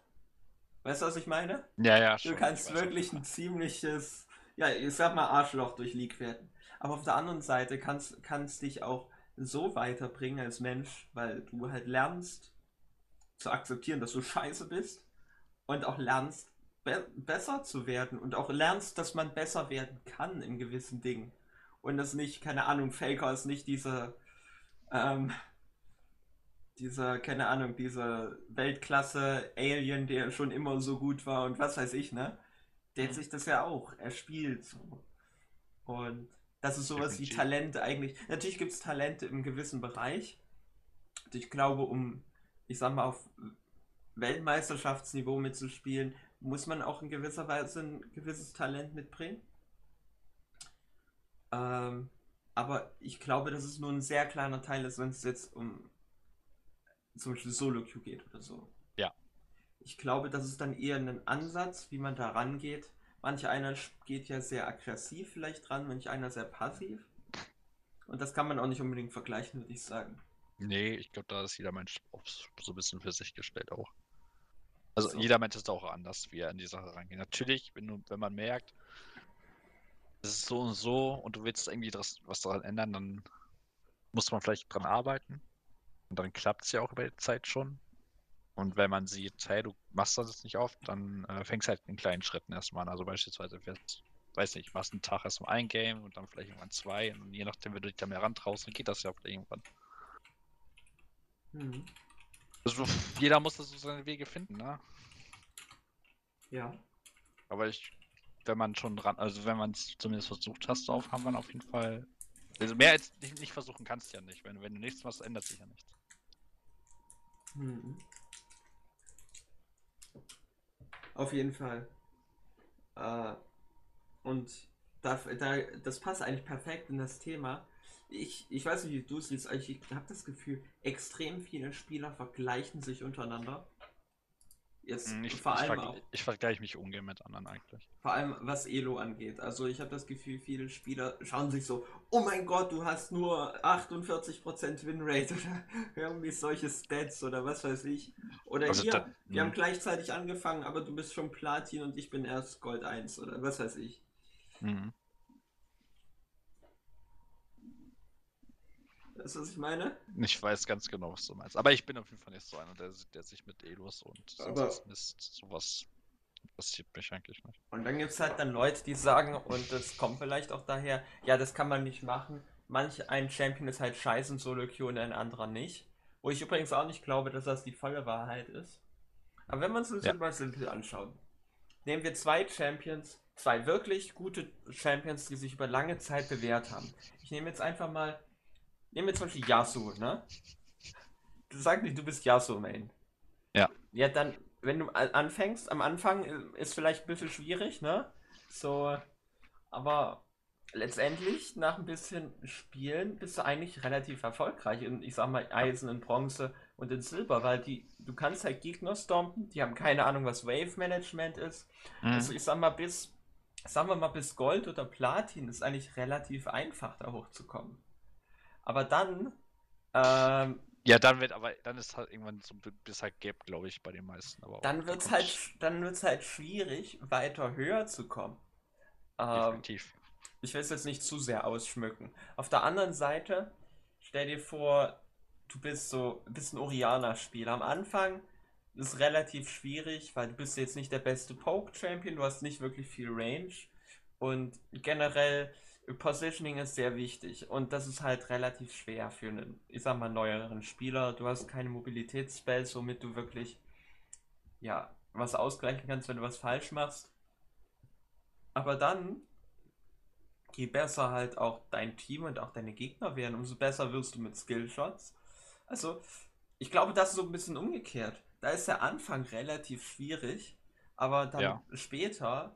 weißt du, was ich meine? Ja, ja, Du schon. kannst Ich weiß, wirklich ein ziemliches, ja, ich sag mal Arschloch durch League werden. Aber auf der anderen Seite kannst kannst dich auch so weiterbringen als Mensch, weil du halt lernst zu akzeptieren, dass du scheiße bist und auch lernst be besser zu werden und auch lernst, dass man besser werden kann in gewissen Dingen. Und das nicht, keine Ahnung, Faker ist nicht dieser, ähm, dieser, keine Ahnung, dieser Weltklasse-Alien, der schon immer so gut war und was weiß ich, ne? Der hat Mhm. sich das ja auch erspielt. So. Und das ist sowas wie. Talente eigentlich. Natürlich gibt es Talente im gewissen Bereich. Und ich glaube, um, ich sag mal, auf Weltmeisterschaftsniveau mitzuspielen, muss man auch in gewisser Weise ein gewisses Talent mitbringen. Ähm, aber ich glaube, dass es nur ein sehr kleiner Teil ist, wenn es jetzt um zum Beispiel Solo-Queue geht oder so. Ja. Ich glaube, das ist dann eher ein Ansatz, wie man da rangeht. Manch einer geht ja sehr aggressiv vielleicht ran, manch einer sehr passiv. Und das kann man auch nicht unbedingt vergleichen, würde ich sagen. Nee, ich glaube, da ist jeder Mensch so ein bisschen für sich gestellt auch. Also So. jeder Mensch ist auch anders, wie er an die Sache rangeht. Natürlich, wenn du, wenn man merkt, es ist so und so und du willst irgendwie das, was daran ändern, dann muss man vielleicht dran arbeiten. Und dann klappt es ja auch über die Zeit schon. Und wenn man sieht, hey, du machst das jetzt nicht oft, dann äh, fängst halt in kleinen Schritten erstmal an. Also beispielsweise, jetzt, weiß nicht, machst einen Tag erstmal ein Game und dann vielleicht irgendwann zwei. Und je nachdem, wie du dich da mehr rantraust, dann geht das ja vielleicht irgendwann. Hm. Also jeder muss das so seine Wege finden, ne? Ja. Aber ich, wenn man schon dran, also wenn man es zumindest versucht hast, auf, haben wir auf jeden Fall. Also mehr als nicht, nicht versuchen kannst du ja nicht. Wenn, wenn du nichts machst, ändert sich ja nichts. Hm. Auf jeden Fall. Äh, und da, da, das passt eigentlich perfekt in das Thema. Ich, ich weiß nicht, wie du es siehst, aber ich habe das Gefühl, extrem viele Spieler vergleichen sich untereinander. Jetzt Hm, Ich, vor, ich, allem verg- auch, ich vergleiche mich ungern mit anderen eigentlich. vor allem was Elo angeht. Also ich habe das Gefühl, viele Spieler schauen sich so, oh mein Gott, du hast nur 48% Winrate oder (laughs) irgendwie solche Stats oder was weiß ich. Oder Also hier, da- wir haben hm. gleichzeitig angefangen, aber du bist schon Platin und ich bin erst Gold 1 oder was weiß ich. Mhm. Weißt du, was ich meine? Ich weiß ganz genau, was du meinst. Aber ich bin auf jeden Fall nicht so einer, der, der sich mit Elos und Aber- sowas misst. Sowas interessiert mich eigentlich nicht. Und dann gibt es halt dann Leute, die sagen, und das kommt vielleicht auch daher, ja, das kann man nicht machen. Manch ein Champion ist halt scheiße in Solo Queue und ein anderer nicht. Wo ich übrigens auch nicht glaube, dass das die volle Wahrheit ist. Aber wenn man es Ja. mal simpel anschaut, nehmen wir zwei Champions, zwei wirklich gute Champions, die sich über lange Zeit bewährt haben. Ich nehme jetzt einfach mal, nehmen wir zum Beispiel Yasuo, ne? Du sagst nicht, du bist Yasuo-Main. Ja. Ja, dann, wenn du anfängst, am Anfang äh, ist vielleicht ein bisschen schwierig, ne? So, aber letztendlich, nach ein bisschen Spielen, bist du eigentlich relativ erfolgreich in, ich sag mal, Eisen, in Bronze und in Silber, weil die, du kannst halt Gegner stompen, die haben keine Ahnung, was Wave Management ist. Mhm. Also ich sag mal, bis, sagen wir mal, bis Gold oder Platin ist eigentlich relativ einfach, da hochzukommen. Aber dann, ähm, Ja, dann wird aber, dann ist halt irgendwann so ein bisschen halt Gap, glaube ich, bei den meisten. Aber dann da wird's kommt halt, dann wird's halt schwierig, weiter höher zu kommen. Ähm, Definitiv. ich will es jetzt nicht zu sehr ausschmücken. Auf der anderen Seite, stell dir vor, du bist so, bist ein Oriana-Spieler. Am Anfang ist es relativ schwierig, weil du bist jetzt nicht der beste Poke-Champion, du hast nicht wirklich viel Range und generell Positioning ist sehr wichtig und das ist halt relativ schwer für einen, ich sag mal, neueren Spieler. Du hast keine Mobilitätsspells, womit du wirklich, ja, was ausgleichen kannst, wenn du was falsch machst. Aber dann je besser halt auch dein Team und auch deine Gegner werden, umso besser wirst du mit Skillshots. Also, ich glaube, das ist so ein bisschen umgekehrt. Da ist der Anfang relativ schwierig, aber dann Ja. später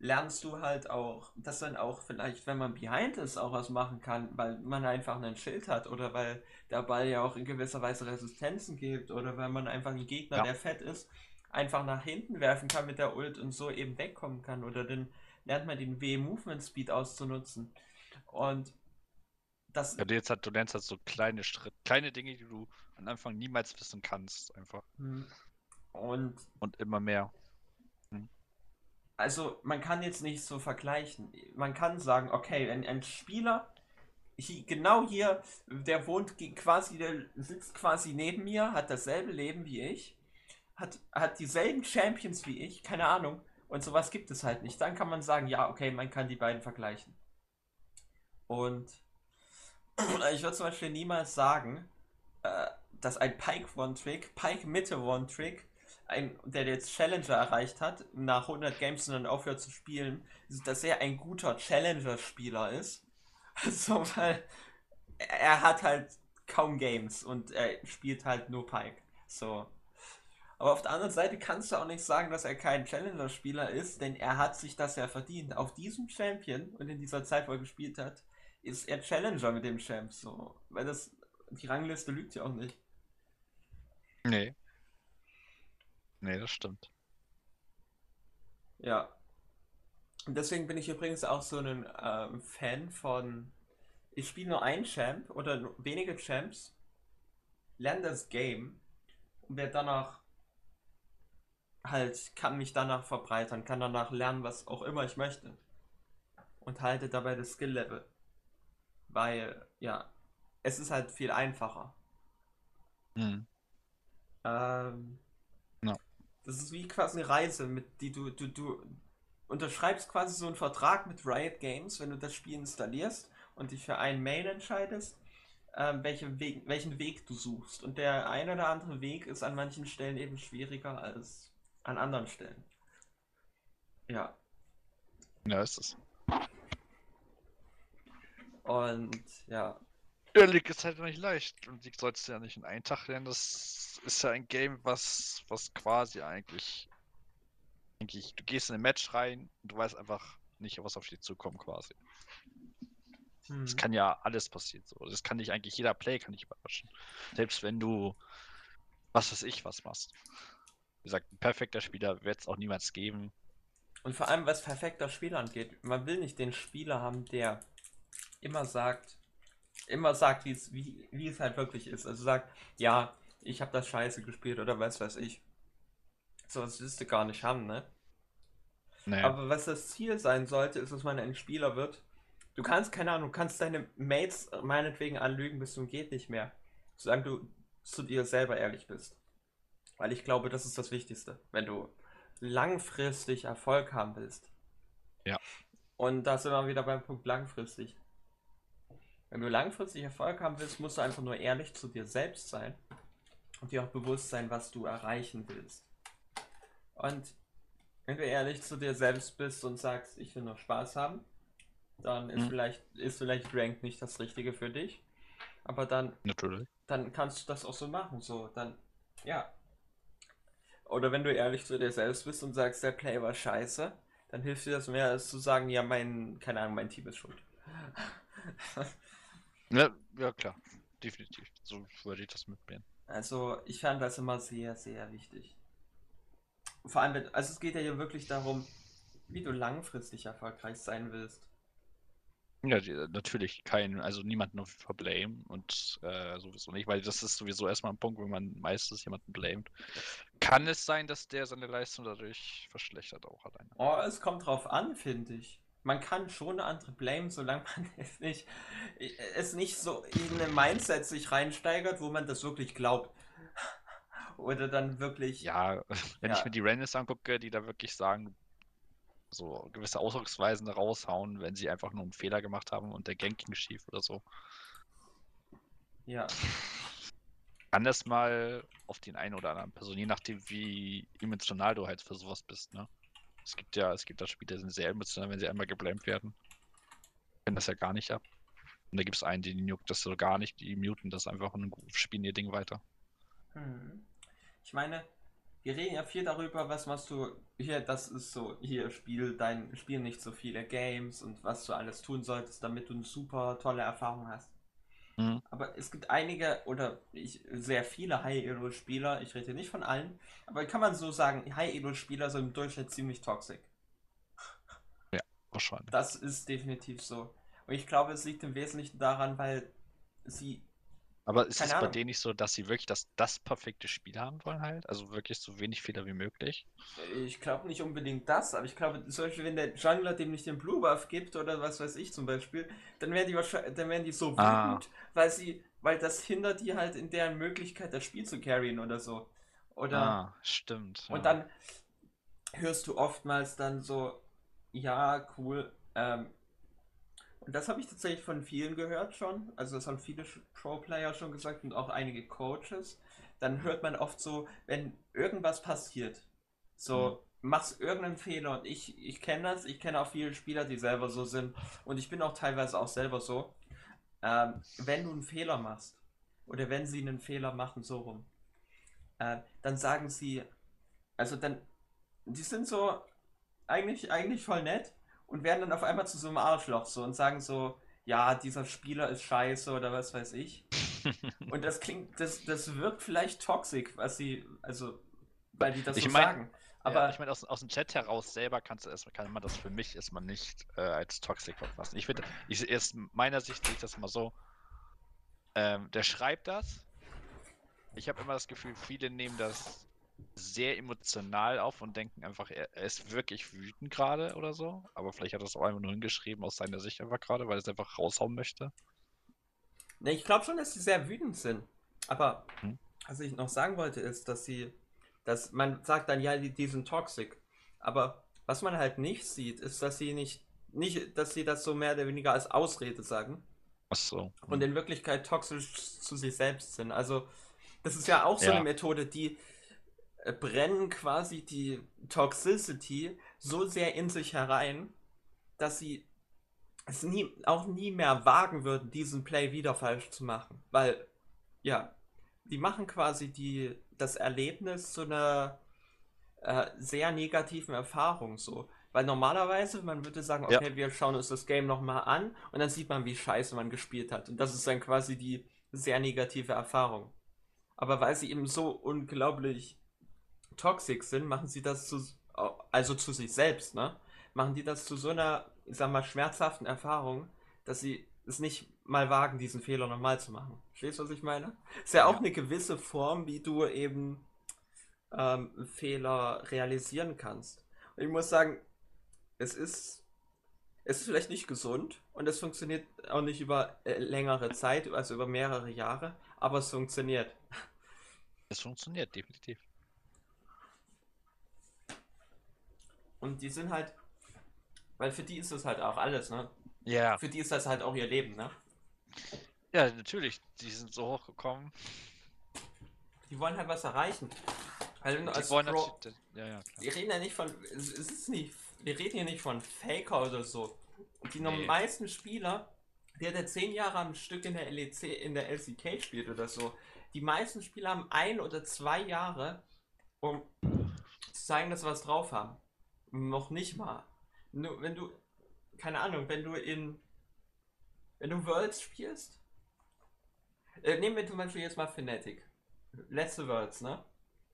lernst du halt auch, dass dann auch vielleicht, wenn man behind ist, auch was machen kann, weil man einfach einen Schild hat oder weil der Ball ja auch in gewisser Weise Resistenzen gibt oder weil man einfach einen Gegner, Ja. der fett ist, einfach nach hinten werfen kann mit der Ult und so eben wegkommen kann oder dann lernt man den W-Movement Speed auszunutzen. Und das, Ja, du, jetzt halt, du lernst halt so kleine Schritte, kleine Dinge, die du am Anfang niemals wissen kannst, einfach. Hm. und Und immer mehr. Also man kann jetzt nicht so vergleichen. Man kann sagen, okay, ein, ein Spieler, hier, genau hier, der wohnt quasi, der sitzt quasi neben mir, hat dasselbe Leben wie ich, hat, hat dieselben Champions wie ich, keine Ahnung. Und sowas gibt es halt nicht. Dann kann man sagen, ja, okay, man kann die beiden vergleichen. Und (clears throat) ich würde zum Beispiel niemals sagen, äh, dass ein Pike One-Trick, Pike Mitte One-Trick, ein, der jetzt Challenger erreicht hat, nach 100 Games und dann aufhört zu spielen, dass er ein guter Challenger-Spieler ist. (laughs) Also, weil er hat halt kaum Games und er spielt halt nur Pike. So. Aber auf der anderen Seite kannst du auch nicht sagen, dass er kein Challenger-Spieler ist, denn er hat sich das ja verdient. Auf diesem Champion und in dieser Zeit, wo er gespielt hat, ist er Challenger mit dem Champ. So. Weil das, die Rangliste lügt ja auch nicht. Nee. Nee, das stimmt. Ja. Und deswegen bin ich übrigens auch so ein ähm, Fan von. Ich spiele nur einen Champ oder wenige Champs, lerne das Game und werde danach halt, kann mich danach verbreitern, kann danach lernen, was auch immer ich möchte. Und halte dabei das Skill-Level. Weil, ja, es ist halt viel einfacher. Mhm. Ähm. Das ist wie quasi eine Reise, mit die du, du, du unterschreibst quasi so einen Vertrag mit Riot Games, wenn du das Spiel installierst und dich für einen Main entscheidest, ähm, welche Weg, welchen Weg du suchst. Und der ein oder andere Weg ist an manchen Stellen eben schwieriger als an anderen Stellen. Ja. Ja, ist es. Und ja. Ja, League ist halt nicht leicht. Und League sollst du ja nicht in einen Tag lernen. Das ist ja ein Game, was, was quasi eigentlich, eigentlich. Du gehst in ein Match rein und du weißt einfach nicht, was auf dich zukommt, quasi. Hm. Es kann ja alles passieren. So. Das kann dich eigentlich jeder Play kann dich überraschen. Selbst wenn du was weiß ich was machst. Wie gesagt, ein perfekter Spieler wird es auch niemals geben. Und vor allem, was perfekter Spiel angeht, man will nicht den Spieler haben, der immer sagt, immer sagt, wie es, wie, wie es halt wirklich ist. Also sagt, ja, ich habe das scheiße gespielt oder was weiß ich. So was willst du gar nicht haben, ne? Nee. Aber was das Ziel sein sollte, ist, dass man ein Spieler wird, Du kannst, keine Ahnung, du kannst deine Mates meinetwegen anlügen bis zum geht nicht mehr. Solange du zu dir selber ehrlich bist. Weil ich glaube, das ist das Wichtigste. Wenn du langfristig Erfolg haben willst. Ja. Und da sind wir wieder beim Punkt langfristig. Wenn du langfristig Erfolg haben willst, musst du einfach nur ehrlich zu dir selbst sein und dir auch bewusst sein, was du erreichen willst. Und wenn du ehrlich zu dir selbst bist und sagst, ich will nur Spaß haben, dann ist, mhm. vielleicht, ist vielleicht Rank nicht das Richtige für dich. Aber dann, Natürlich. dann kannst du das auch so machen. So, dann, ja. Oder wenn du ehrlich zu dir selbst bist und sagst, der Play war scheiße, dann hilft dir das mehr, als zu sagen, ja, mein, keine Ahnung, mein Team ist schuld. (laughs) ja, ja, klar. Definitiv. So würde ich das mitnehmen. Also, ich fand das immer sehr, sehr wichtig. Vor allem, also es geht ja hier wirklich darum, wie du langfristig erfolgreich sein willst. Ja, natürlich kein, also niemanden auf verblame und äh, sowieso nicht, weil das ist sowieso erstmal ein Punkt, wenn man meistens jemanden blamet. Kann es sein, dass der seine Leistung dadurch verschlechtert auch alleine? Oh, es kommt drauf an, finde ich. Man kann schon andere blamen, solange man (laughs) es nicht, es nicht so in ein Mindset sich reinsteigert, wo man das wirklich glaubt. (laughs) Oder dann wirklich. Ja, (laughs) wenn ja. ich mir die Rennes angucke, die da wirklich sagen, so gewisse Ausdrucksweisen raushauen, wenn sie einfach nur einen Fehler gemacht haben und der Gang ging schief oder so. Ja. Das mal auf den einen oder anderen Person, je nachdem, wie emotional du halt für sowas bist, ne? Es gibt ja, es gibt da Spieler, die sind sehr emotional, wenn sie einmal geblamed werden. Können das ja gar nicht ab. Und da gibt es einen, die juckt das so gar nicht, die muten das einfach und spielen ihr Ding weiter. Hm. Ich meine, wir reden ja viel darüber, was machst du hier, das ist so, hier spiel dein, spiel nicht so viele Games und was du alles tun solltest, damit du eine super tolle Erfahrung hast. Mhm. Aber es gibt einige oder ich, sehr viele High-Elo-Spieler, ich rede nicht von allen, aber kann man so sagen, High-Elo-Spieler sind im Durchschnitt ziemlich toxisch. Ja, wahrscheinlich. Das ist definitiv so. Und ich glaube, es liegt im Wesentlichen daran, weil sie aber ist es bei denen nicht so, dass sie wirklich das, das perfekte Spiel haben wollen halt? Also wirklich so wenig Fehler wie möglich? Ich glaube nicht unbedingt das, aber ich glaube, zum Beispiel, wenn der Jungler dem nicht den Blue Buff gibt oder was weiß ich zum Beispiel, dann werden die wahrscheinlich, dann werden die so ah. wütend, weil sie, weil das hindert die halt in deren Möglichkeit, das Spiel zu carryen oder so. Oder. Ah, stimmt. Und ja. dann hörst du oftmals dann so, ja, cool, ähm, und das habe ich tatsächlich von vielen gehört schon. Also das haben viele Pro-Player schon gesagt und auch einige Coaches. Dann hört man oft so, wenn irgendwas passiert, so mhm. machst irgendeinen Fehler und ich, ich kenne das, ich kenne auch viele Spieler, die selber so sind und ich bin auch teilweise auch selber so. Ähm, wenn du einen Fehler machst oder wenn sie einen Fehler machen, so rum, äh, dann sagen sie, also dann, die sind so eigentlich, eigentlich voll nett, und werden dann auf einmal zu so einem Arschloch so und sagen so, ja, dieser Spieler ist scheiße oder was weiß ich. (laughs) und das klingt, das, das wirkt vielleicht toxisch, was sie, also, weil die das ich so mein, sagen. Aber ja, ich meine, aus, aus dem Chat heraus selber kannst du erstmal, kann man das für mich erstmal nicht äh, als toxisch auffassen. Ich finde, ich, erst meiner Sicht sehe ich das mal so, ähm, der schreibt das. Ich habe immer das Gefühl, viele nehmen das sehr emotional auf und denken einfach, er, er ist wirklich wütend gerade oder so. Aber vielleicht hat er es auch einfach nur hingeschrieben aus seiner Sicht einfach gerade, weil er es einfach raushauen möchte. Ne, ich glaube schon, dass sie sehr wütend sind. Aber hm? was ich noch sagen wollte, ist, dass sie, dass man sagt dann, ja, die, die sind toxic. Aber was man halt nicht sieht, ist, dass sie nicht, nicht, dass sie das so mehr oder weniger als Ausrede sagen. Ach so. Hm. Und in Wirklichkeit toxisch zu sich selbst sind. Also, das ist ja auch so ja. eine Methode, die, brennen quasi die Toxicity so sehr in sich herein, dass sie es nie, auch nie mehr wagen würden, diesen Play wieder falsch zu machen. Weil, ja, die machen quasi die, das Erlebnis zu einer äh, sehr negativen Erfahrung so. Weil normalerweise, man würde sagen, okay, ja. wir schauen uns das Game nochmal an und dann sieht man, wie scheiße man gespielt hat. Und das ist dann quasi die sehr negative Erfahrung. Aber weil sie eben so unglaublich toxisch sind, machen sie das zu, also zu sich selbst, ne? Machen die das zu so einer, ich sag mal, schmerzhaften Erfahrung, dass sie es nicht mal wagen, diesen Fehler nochmal zu machen. Verstehst du, was ich meine? Ist ja auch eine gewisse Form, wie du eben ähm, Fehler realisieren kannst. Und ich muss sagen, es ist es ist vielleicht nicht gesund und es funktioniert auch nicht über äh, längere Zeit, also über mehrere Jahre, aber es funktioniert. Es funktioniert, definitiv. Und die sind halt, weil für die ist das halt auch alles, ne? Ja. Für die ist das halt auch ihr Leben, ne? Ja, natürlich. Die sind so hochgekommen. Die wollen halt was erreichen. Du Die als wollen Pro. Ja, ja, wir reden ja nicht von, es es ist nicht, wir reden hier nicht von Faker oder so. Die Nee. meisten Spieler, der der zehn Jahre am Stück in der LEC, in der LCK spielt oder so, die meisten Spieler haben ein oder zwei Jahre, um zu zeigen, dass sie was drauf haben. Noch nicht mal. Nur wenn du, keine Ahnung, wenn du in, wenn du Worlds spielst, äh, nehmen wir zum Beispiel jetzt mal Fnatic. Letzte Worlds, ne?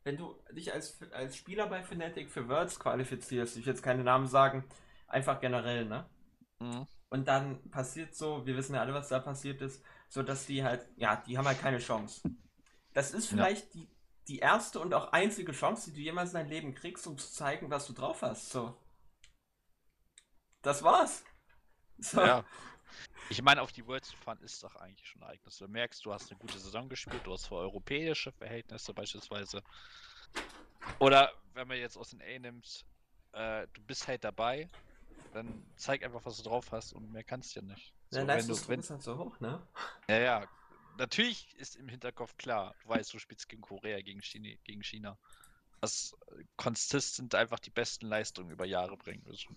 Wenn du dich als, als Spieler bei Fnatic für Worlds qualifizierst, ich will jetzt keine Namen sagen, einfach generell, ne? Mhm. Und dann passiert so, wir wissen ja alle, was da passiert ist, so dass die halt, ja, die haben halt keine Chance. Das ist Ja. vielleicht die, die erste und auch einzige Chance, die du jemals in deinem Leben kriegst, um zu zeigen, was du drauf hast. So. Das war's. So. Ja. Ich meine, auf die Worlds zu fahren ist doch eigentlich schon ein Ereignis. Du merkst, du hast eine gute Saison gespielt, du hast für europäische Verhältnisse beispielsweise. Oder wenn man jetzt aus den A nimmt, äh, du bist halt dabei, dann zeig einfach, was du drauf hast und mehr kannst du ja nicht. So, wenn du, wenn, ist halt so hoch, ne? ja, ja, natürlich ist im Hinterkopf klar, du weißt, du spielst gegen Korea, gegen China, gegen China. Was äh, konsistent einfach die besten Leistungen über Jahre bringen. Also,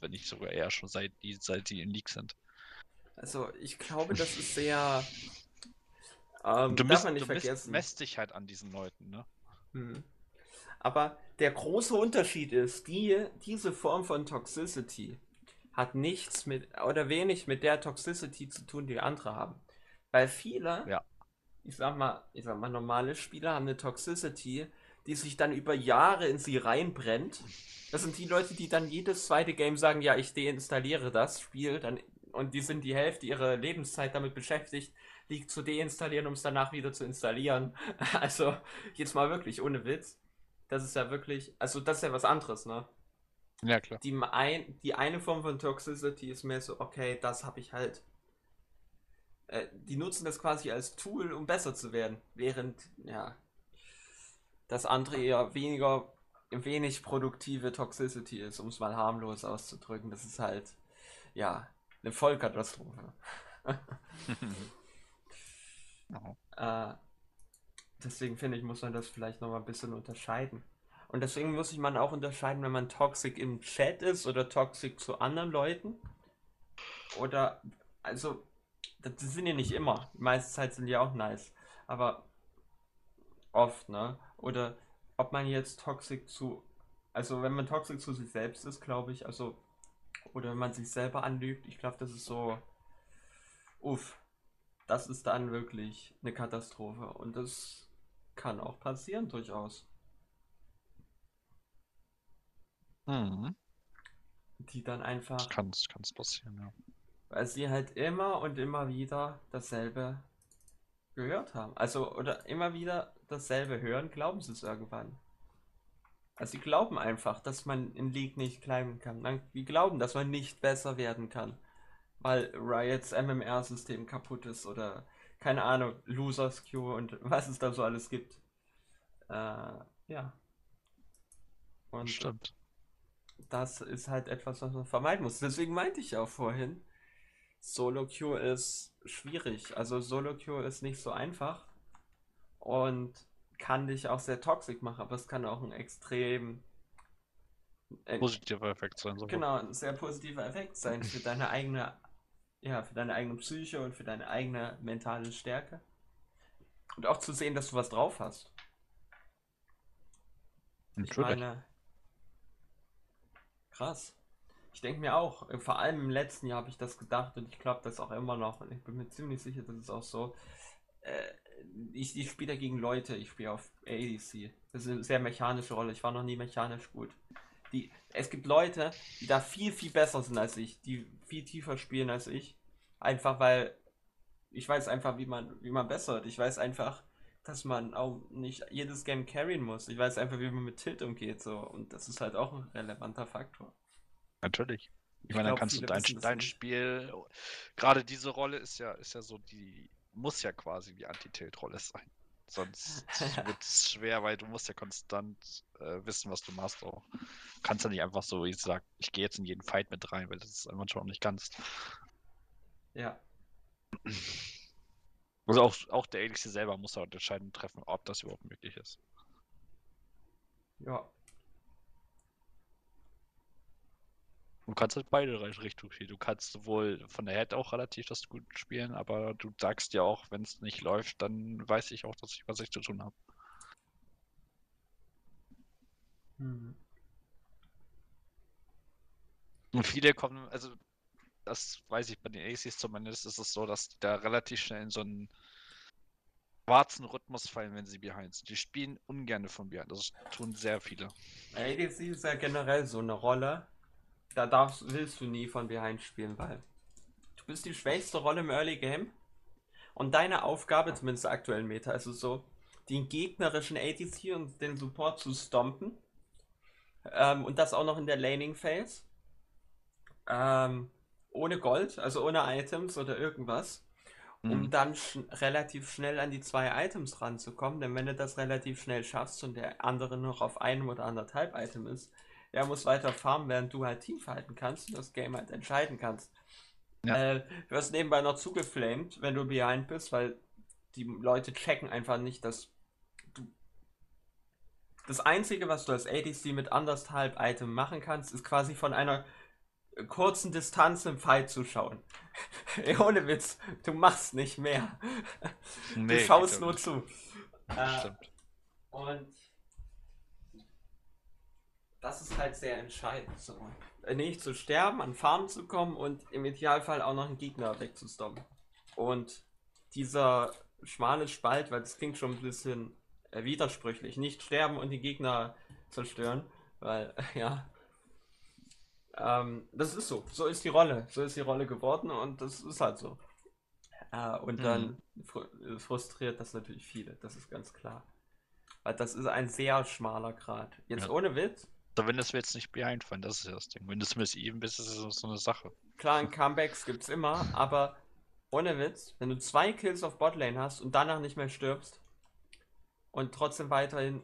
wenn nicht sogar eher schon seit die, seit die in League sind. Also, ich glaube, das ist sehr. Ähm, Du, darf misst, man nicht du misst, vergessen. messt dich halt an diesen Leuten, ne? Hm. Aber der große Unterschied ist, die, diese Form von Toxicity hat nichts mit oder wenig mit der Toxicity zu tun, die andere haben. Weil viele, Ja. ich sag mal, ich sag mal, normale Spieler haben eine Toxicity, die sich dann über Jahre in sie reinbrennt. Das sind die Leute, die dann jedes zweite Game sagen, ja, ich deinstalliere das Spiel, dann und die sind die Hälfte ihrer Lebenszeit damit beschäftigt, League zu deinstallieren, um es danach wieder zu installieren. (laughs) Also, jetzt mal wirklich, ohne Witz. Das ist ja wirklich, also das ist ja was anderes, ne? Ja, klar. Die, ein, die eine Form von Toxicity ist mehr so, okay, das habe ich halt. Äh, die nutzen das quasi als Tool, um besser zu werden. Während, ja, das andere eher weniger, wenig produktive Toxicity ist, um es mal harmlos auszudrücken. Das ist halt, ja, eine Vollkatastrophe. Ja. (laughs) Äh, deswegen finde ich, muss man das vielleicht noch mal ein bisschen unterscheiden. Und deswegen muss ich man auch unterscheiden, wenn man toxic im Chat ist oder toxic zu anderen Leuten. Oder, also, das sind ja nicht immer. Die meiste Zeit sind die auch nice. Aber oft, ne? Oder ob man jetzt toxic zu, also wenn man toxic zu sich selbst ist, glaube ich, also, oder wenn man sich selber anlügt, ich glaube, das ist so, uff, das ist dann wirklich eine Katastrophe. Und das kann auch passieren, durchaus. Mhm. Die dann einfach, Kann es passieren, ja. Weil sie halt immer und immer wieder dasselbe gehört haben. Also, oder immer wieder dasselbe hören, glauben sie es irgendwann. Also, sie glauben einfach, dass man in League nicht bleiben kann. Die glauben, dass man nicht besser werden kann. Weil Riots MMR-System kaputt ist oder keine Ahnung, Losers Queue und (laughs) was es da so alles gibt. Äh, ja. Und Stimmt. das ist halt etwas, was man vermeiden muss. Deswegen meinte ich auch vorhin, Solo Queue ist schwierig. Also Solo Queue ist nicht so einfach und kann dich auch sehr toxisch machen, aber es kann auch ein extrem äh, Positiver Effekt sein. So. genau ein sehr positiver Effekt sein für deine eigene ja, für deine eigene Psyche und für deine eigene mentale Stärke. Und auch zu sehen, dass du was drauf hast. Ich meine, krass. Ich denke mir auch, äh, vor allem im letzten Jahr habe ich das gedacht und ich glaube das auch immer noch. Und ich bin mir ziemlich sicher, das ist auch so. Äh, ich ich spiele gegen Leute, ich spiele auf ADC. Das ist eine sehr mechanische Rolle. Ich war noch nie mechanisch gut. Die, es gibt Leute, die da viel, viel besser sind als ich, die viel tiefer spielen als ich. Einfach weil ich weiß einfach, wie man, wie man besser wird. Ich weiß einfach, dass man auch nicht jedes Game carryen muss. Ich weiß einfach, wie man mit Tilt umgeht. So. Und das ist halt auch ein relevanter Faktor. Natürlich. Ich meine, dann kannst du dein, dein Spiel, gerade diese Rolle ist ja, ist ja so, die muss ja quasi die Anti-Tilt-Rolle sein. Sonst (laughs) wird es schwer, weil du musst ja konstant äh, wissen, was du machst. Auch. Du kannst ja nicht einfach so, ich sag, ich gehe jetzt in jeden Fight mit rein, weil das ist manchmal auch nicht kannst. Ja. Also auch, auch der ADC selber muss halt entscheiden treffen, ob das überhaupt möglich ist. Ja. Du kannst halt beide Richtungen spielen. Du kannst sowohl von der Head auch relativ das gut spielen, aber du sagst ja auch, wenn es nicht läuft, dann weiß ich auch, dass ich was ich zu tun habe. Hm. Und viele kommen, also das weiß ich bei den ACs zumindest, ist es so, dass die da relativ schnell in so einen schwarzen Rhythmus fallen, wenn sie behind sind. Die spielen ungern von behind. Das tun sehr viele. ADC ist ja generell so eine Rolle da darfst, willst du nie von behind spielen, weil du bist die schwächste Rolle im Early Game. Und deine Aufgabe, zumindest der aktuellen Meta, ist es so, den gegnerischen ADC und den Support zu stompen. Ähm, und das auch noch in der Laning Phase. Ähm, ohne Gold, also ohne Items oder irgendwas. Um mhm. dann sch relativ schnell an die zwei Items ranzukommen. Denn wenn du das relativ schnell schaffst und der andere noch auf einem oder anderthalb Item ist, er muss weiter farmen, während du halt Team verhalten kannst und das Game halt entscheiden kannst. Ja. Äh, du wirst nebenbei noch zugeflamed, wenn du behind bist, weil die Leute checken einfach nicht, dass du. Das Einzige, was du als ADC mit anderthalb Item machen kannst, ist quasi von einer kurzen Distanz im Fight zuschauen. (laughs) Ohne Witz, du machst nicht mehr. Nee, du schaust nur zu. Äh, stimmt. Und das ist halt sehr entscheidend. So. Äh, nicht zu sterben, an Farm zu kommen und im Idealfall auch noch einen Gegner wegzustoppen. Und dieser schmale Spalt, weil das klingt schon ein bisschen äh, widersprüchlich, nicht sterben und die Gegner zerstören, weil, (laughs) ja, ähm, das ist so. So ist die Rolle. So ist die Rolle geworden und das ist halt so. Äh, und dann mhm. fr frustriert das natürlich viele, das ist ganz klar. Weil das ist ein sehr schmaler Grad. Jetzt ja. ohne Witz, wenn das wir jetzt nicht beeinfallen, das ist ja das Ding. Wenn du es mit ihm bist, ist es so eine Sache. Klar, Comebacks gibt es immer, aber ohne Witz, wenn du zwei Kills auf Botlane hast und danach nicht mehr stirbst und trotzdem weiterhin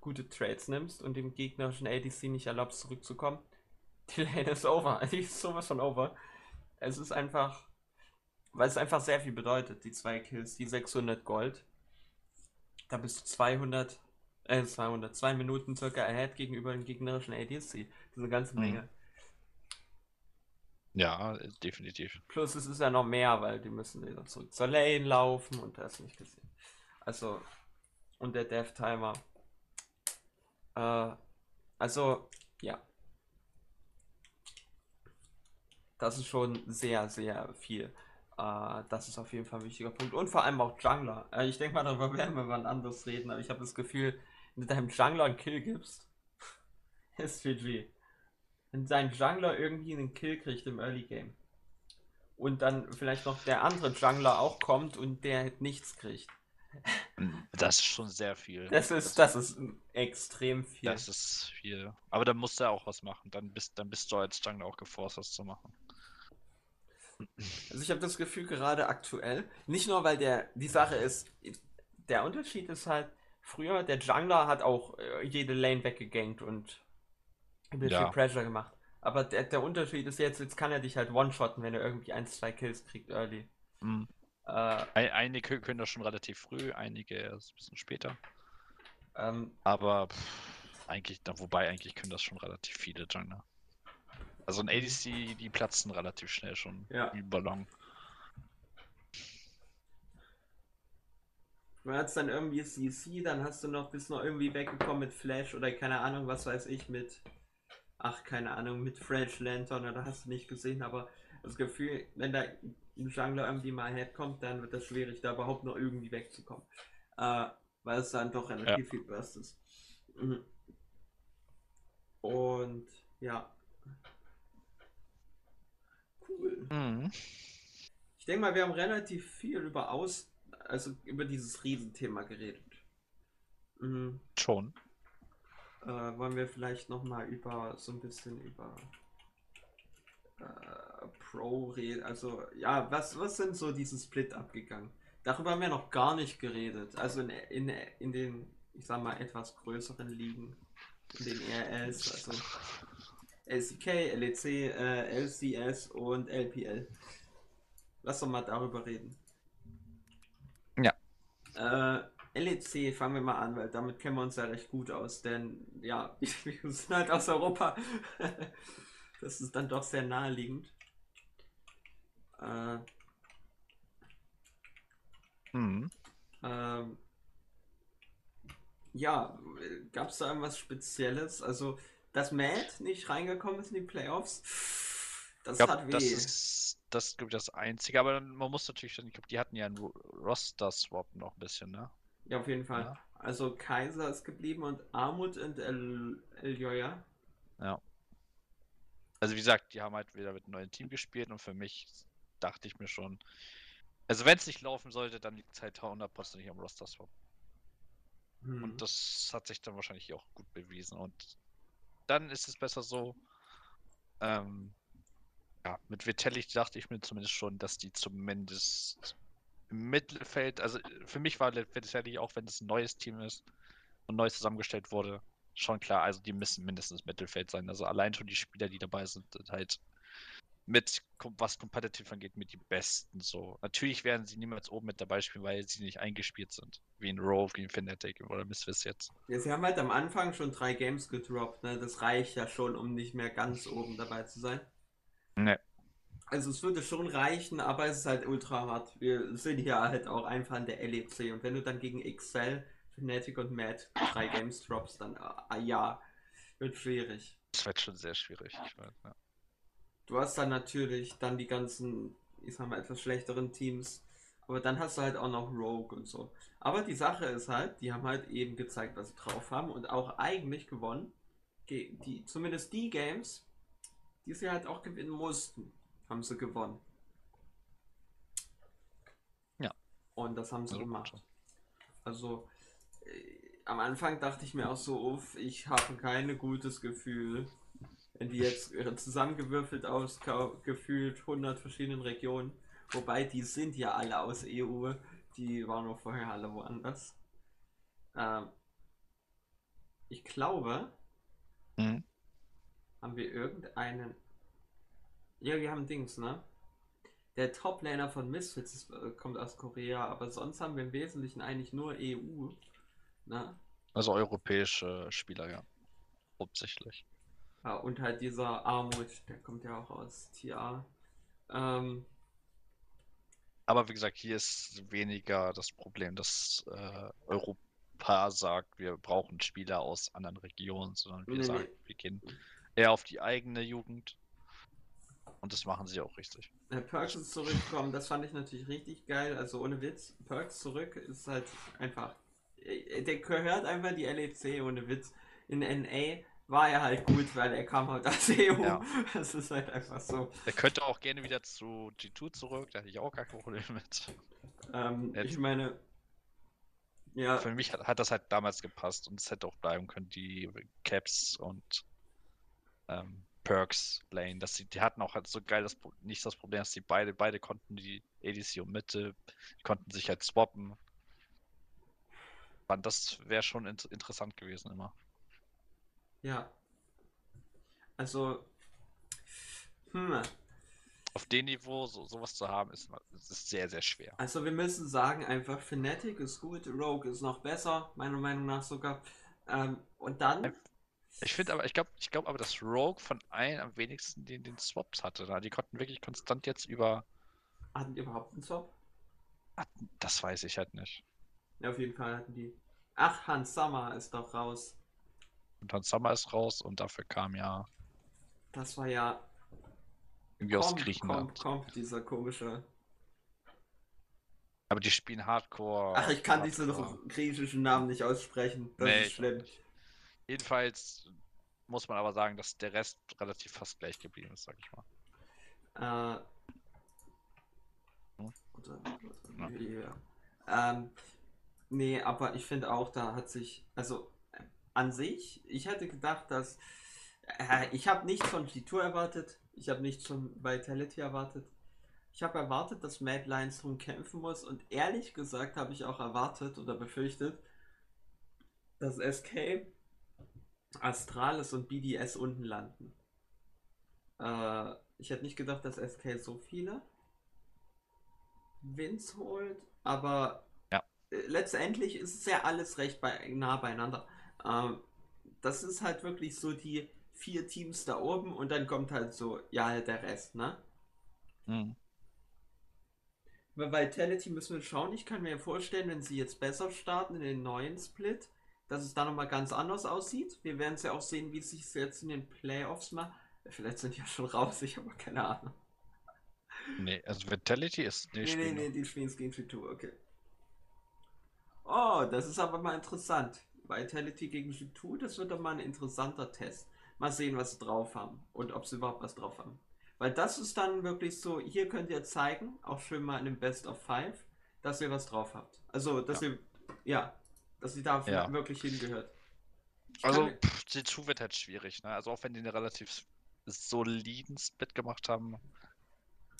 gute Trades nimmst und dem gegnerischen ADC nicht erlaubst zurückzukommen, (laughs) die Lane ist over. (laughs) Die ist sowas von over. Es ist einfach, weil es einfach sehr viel bedeutet, die zwei Kills, die 600 Gold. Da bist du 200 äh, 200, 2 Minuten circa ahead gegenüber dem gegnerischen ADC. Eine ganze mhm. Menge. Ja, definitiv. Plus es ist ja noch mehr, weil die müssen wieder zurück zur Lane laufen und das nicht gesehen. Also, und der Death Timer. Äh, also, ja. Das ist schon sehr, sehr viel. Uh, das ist auf jeden Fall ein wichtiger Punkt. Und vor allem auch Jungler. Uh, ich denke mal, darüber werden wir mal anders reden, aber ich habe das Gefühl, wenn du deinem Jungler einen Kill gibst, (laughs) ist GG. Wenn dein Jungler irgendwie einen Kill kriegt im Early Game und dann vielleicht noch der andere Jungler auch kommt und der nichts kriegt. (laughs) Das ist schon sehr viel. Das ist, das, das ist extrem viel. Das ist viel. Aber dann musst du auch was machen. Dann bist, dann bist du als Jungler auch geforst, was zu machen. Also ich habe das Gefühl gerade aktuell, nicht nur weil der die Sache ist, der Unterschied ist halt, Früher, der Jungler hat auch äh, jede Lane weggegankt und ein bisschen ja. Pressure gemacht. Aber der, der Unterschied ist jetzt, jetzt kann er dich halt one-shotten, wenn er irgendwie ein, zwei Kills kriegt early. Mhm. Äh, einige können das schon relativ früh, einige erst ein bisschen später. Ähm, Aber pff, eigentlich, wobei eigentlich können das schon relativ viele Jungler. Also ein ADC, die platzen relativ schnell schon ja. wie Ballon. Du hast dann irgendwie CC, dann hast du noch, bist noch irgendwie weggekommen mit Flash oder keine Ahnung, was weiß ich, mit, ach, keine Ahnung, mit Fresh Lantern oder hast du nicht gesehen, aber das Gefühl, wenn da ein Jungler irgendwie mal herkommt, dann wird das schwierig, da überhaupt noch irgendwie wegzukommen. Äh, weil es dann doch relativ ja. viel Burst ist. Mhm. Und ja. Cool. Mhm. Ich denke mal, wir haben relativ viel über Aus also über dieses Riesenthema geredet. Mhm. Schon. Äh, wollen wir vielleicht nochmal über so ein bisschen über äh, Pro reden. Also, ja, was, was sind so diese Split abgegangen? Darüber haben wir noch gar nicht geredet. Also in, in, in den, ich sag mal, etwas größeren Ligen, in den RLs, also LCK, LEC, äh, LCS und LPL. Lass doch mal darüber reden. Äh, LEC fangen wir mal an, weil damit kennen wir uns ja recht gut aus, denn ja, (laughs) wir sind halt aus Europa. (laughs) das ist dann doch sehr naheliegend. Äh, Mhm. ähm, ja, gab es da irgendwas Spezielles? Also, dass Matt nicht reingekommen ist in die Playoffs, das Ich glaube, hat weh. das ist das, glaub ich, das Einzige. Aber dann- man muss natürlich, ich glaube, die hatten ja einen Ro- Roster-Swap noch ein bisschen, ne? Ja, auf jeden Fall. Ja. Also Kaiser ist geblieben und Armut und El Eljoya. Ja. Also wie gesagt, die haben halt wieder mit einem neuen Team gespielt und für mich dachte ich mir schon, also wenn es nicht laufen sollte, dann liegt es halt 100% am Roster-Swap. Hm. Und das hat sich dann wahrscheinlich auch gut bewiesen. Und dann ist es besser so. Ähm, ja, mit Vitelli dachte ich mir zumindest schon, dass die zumindest im Mittelfeld, also für mich war Vitelli, auch wenn es ein neues Team ist und neu zusammengestellt wurde, schon klar, also die müssen mindestens Mittelfeld sein. Also allein schon die Spieler, die dabei sind, sind halt mit, was Competitive angeht, mit die Besten so. Natürlich werden sie niemals oben mit dabei spielen, weil sie nicht eingespielt sind. Wie in Rogue, wie in Fnatic oder Misfits jetzt. Ja, sie haben halt am Anfang schon drei Games gedroppt, ne? Das reicht ja schon, um nicht mehr ganz oben dabei zu sein. Ne. Also es würde schon reichen, aber es ist halt ultra hart. Wir sind hier halt auch einfach in der LEC und wenn du dann gegen XL, Fnatic und Matt drei Games droppst, dann ah, ja, wird schwierig. Das wird schon sehr schwierig. Ich weiß, ja. Du hast dann natürlich dann die ganzen, ich sag mal, etwas schlechteren Teams. Aber dann hast du halt auch noch Rogue und so. Aber die Sache ist halt, die haben halt eben gezeigt, was sie drauf haben und auch eigentlich gewonnen. Ge- Die, zumindest die Games, die sie halt auch gewinnen mussten, haben sie gewonnen. Ja. Und das haben sie Also gemacht. so. Also äh, am Anfang dachte ich mir auch so, uff, ich habe kein gutes Gefühl. Wenn die jetzt zusammengewürfelt aus gefühlt 100 verschiedenen Regionen, wobei die sind ja alle aus EU, die waren noch vorher alle woanders. Ähm, ich glaube, Mhm. Haben wir irgendeinen. Ja, wir haben Dings, ne? Der Toplaner von Misfits ist, äh, kommt aus Korea, aber sonst haben wir im Wesentlichen eigentlich nur EU. Ne? Also europäische Spieler, ja. Hauptsächlich. Ja, und halt dieser Armut, der kommt ja auch aus TA. Ähm, Aber wie gesagt, hier ist weniger das Problem, dass äh, Europa sagt, wir brauchen Spieler aus anderen Regionen, sondern wir Nee, sagen, nee. wir gehen eher auf die eigene Jugend. Und das machen sie auch richtig. äh, Perks ist zurückgekommen, das fand ich natürlich richtig geil. Also ohne Witz, Perks zurück ist halt einfach. äh, Der gehört einfach die LEC ohne Witz. In NA war er halt gut, weil er kam halt aus EU. Ja. (laughs) Das ist halt einfach so. Er könnte auch gerne wieder zu G2 zurück, da hätte ich auch gar kein Problem mit. Ähm, ich meine, ja, Für mich hat, hat das halt damals gepasst und es hätte auch bleiben können, die Caps und ähm, Perks Lane. Dass sie, die hatten auch halt so geil das, nicht das Problem, dass die beide, beide konnten die ADC und Mitte, die konnten sich halt swappen. Fand, Das wäre schon int interessant gewesen immer. ja. Also, hm, Auf dem Niveau so, sowas zu haben, ist, ist sehr, sehr schwer. also wir müssen sagen einfach, Fnatic ist gut, Rogue ist noch besser, meiner Meinung nach sogar. Ähm, und dann, Ich finde aber, ich glaube, ich glaube aber, dass Rogue von allen am wenigsten den, den Swaps hatte. Da. Die konnten wirklich konstant jetzt über. hatten die überhaupt einen Swap? Das weiß ich halt nicht. Ja, auf jeden Fall hatten die. Ach, Hans Sommer ist doch raus. Und dann Summer ist raus und dafür kam ja Das war ja irgendwie aus Komp, Griechenland. Komp, Komp, dieser komische. Aber die spielen Hardcore. Ach, ich kann diese Hardcore. griechischen Namen nicht aussprechen. Das Nee, ist ich schlimm. nicht. Jedenfalls muss man aber sagen, dass der Rest relativ fast gleich geblieben ist, sag ich mal. Äh, Hm? Ähm, nee, aber ich finde auch, da hat sich, also äh, an sich, ich hätte gedacht, dass äh, ich habe nichts von G2 erwartet. Ich habe nichts von Vitality erwartet. Ich habe erwartet, dass Mad Lions drum kämpfen muss und ehrlich gesagt habe ich auch erwartet oder befürchtet, dass SK, Astralis und BDS unten landen. Äh, ich hätte nicht gedacht, dass SK so viele Wins holt, aber Ja. äh, letztendlich ist es ja alles recht bei, nah beieinander. Ähm, das ist halt wirklich so die vier Teams da oben und dann kommt halt so, ja, der Rest, ne? Mhm. Bei Vitality müssen wir schauen. Ich kann mir vorstellen, wenn sie jetzt besser starten in den neuen Split, dass es da nochmal ganz anders aussieht. Wir werden es ja auch sehen, wie es sich jetzt in den Playoffs macht. Vielleicht sind die ja schon raus, ich habe keine Ahnung. Nee, also Vitality ist. Nee, nee, nee, noch. die spielen Skin 2, okay. Oh, das ist aber mal interessant. Vitality gegen G2, das wird doch mal ein interessanter Test. Mal sehen, was sie drauf haben und ob sie überhaupt was drauf haben. Weil das ist dann wirklich so, hier könnt ihr zeigen, auch schön mal in dem Best of Five, dass ihr was drauf habt. Also, dass ihr, ja, dass ihr da Ja. wirklich hingehört. Ich Also, pff, G2 wird halt schwierig, ne? Also, auch wenn die einen relativ soliden Split gemacht haben.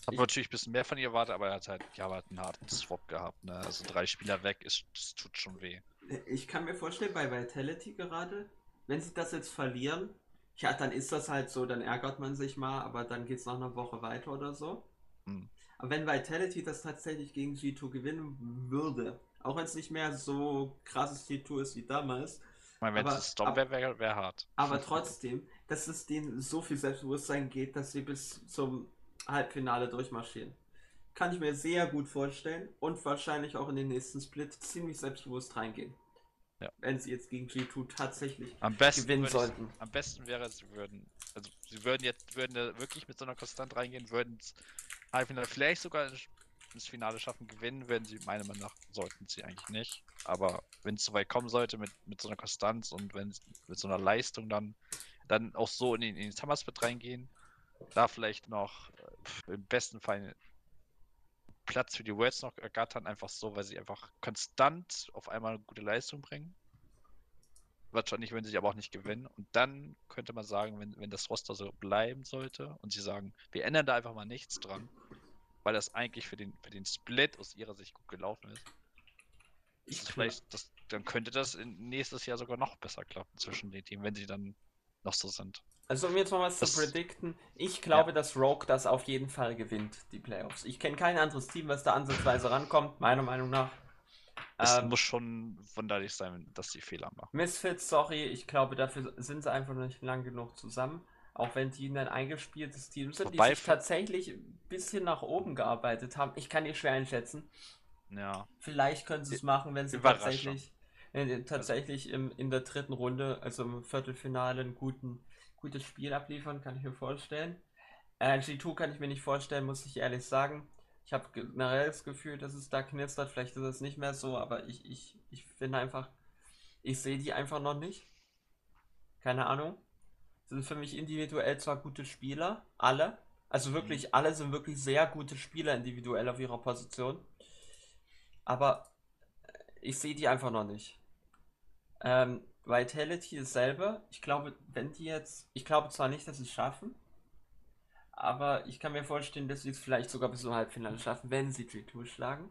Hab Ich- natürlich ein bisschen mehr von ihr erwartet, aber er hat halt, ja, hat einen harten Swap gehabt, ne? Also, drei Spieler weg, ist, das tut schon weh. Ich kann mir vorstellen, bei Vitality gerade, wenn sie das jetzt verlieren, ja, dann ist das halt so, dann ärgert man sich mal, aber dann geht es nach einer Woche weiter oder so. Hm. Aber wenn Vitality das tatsächlich gegen G2 gewinnen würde, auch wenn es nicht mehr so krasses G2 ist wie damals, Ich meine, wenn Aber- es Storm ab- wäre, wäre wär hart. aber trotzdem, dass es denen so viel Selbstbewusstsein geht, dass sie bis zum Halbfinale durchmarschieren. Kann ich mir sehr gut vorstellen und wahrscheinlich auch in den nächsten Split ziemlich selbstbewusst reingehen. Ja. Wenn sie jetzt gegen G2 tatsächlich Am besten, gewinnen würde ich- sollten. am besten wäre, sie würden, also sie würden jetzt, würden wirklich mit so einer Konstant reingehen, würden ins Halbfinale vielleicht sogar ins- Finale schaffen, gewinnen, würden sie, meiner Meinung nach, sollten sie eigentlich nicht. Aber wenn es so weit kommen sollte mit, mit so einer Konstanz und wenn mit so einer Leistung dann, dann auch so in den, in den Summersplit reingehen, da vielleicht noch äh, im besten Fall Platz für die Worlds noch ergattern, einfach so, weil sie einfach konstant auf einmal eine gute Leistung bringen. Wahrscheinlich würden sie aber auch nicht gewinnen. Und dann könnte man sagen, wenn, wenn das Roster so bleiben sollte und sie sagen, wir ändern da einfach mal nichts dran, weil das eigentlich für den, für den Split aus ihrer Sicht gut gelaufen ist. Ich es vielleicht, das, dann könnte das nächstes Jahr sogar noch besser klappen zwischen den Teams, wenn sie dann noch so sind. Also um jetzt mal was Das- zu predikten, ich glaube, dass Rogue das auf jeden Fall gewinnt, die Playoffs. Ich kenne kein anderes Team, was da ansatzweise rankommt, meiner Meinung nach. Es Ähm, muss schon wunderlich sein, dass sie Fehler machen. Misfits, sorry, ich glaube, dafür sind sie einfach noch nicht lang genug zusammen. Auch wenn die ein eingespieltes Team sind, Wobei die sich tatsächlich ein bisschen nach oben gearbeitet haben. Ich kann die schwer einschätzen. Ja. Vielleicht können sie es machen, wenn sie tatsächlich, äh, tatsächlich im, in der dritten Runde, also im Viertelfinale, ein guten, gutes Spiel abliefern, kann ich mir vorstellen. Äh, G2 kann ich mir nicht vorstellen, muss ich ehrlich sagen. Ich habe generell das Gefühl, dass es da knistert. Vielleicht ist es nicht mehr so, aber ich, ich, ich finde einfach, ich sehe die einfach noch nicht. Keine Ahnung. Sind für mich individuell zwar gute Spieler, alle. Also wirklich, alle sind wirklich sehr gute Spieler individuell auf ihrer Position. Aber ich sehe die einfach noch nicht. Ähm, Vitality ist selber. Ich glaube, wenn die jetzt. Ich glaube zwar nicht, dass sie es schaffen. Aber ich kann mir vorstellen, dass sie es vielleicht sogar bis zum Halbfinale schaffen, wenn sie G2 schlagen.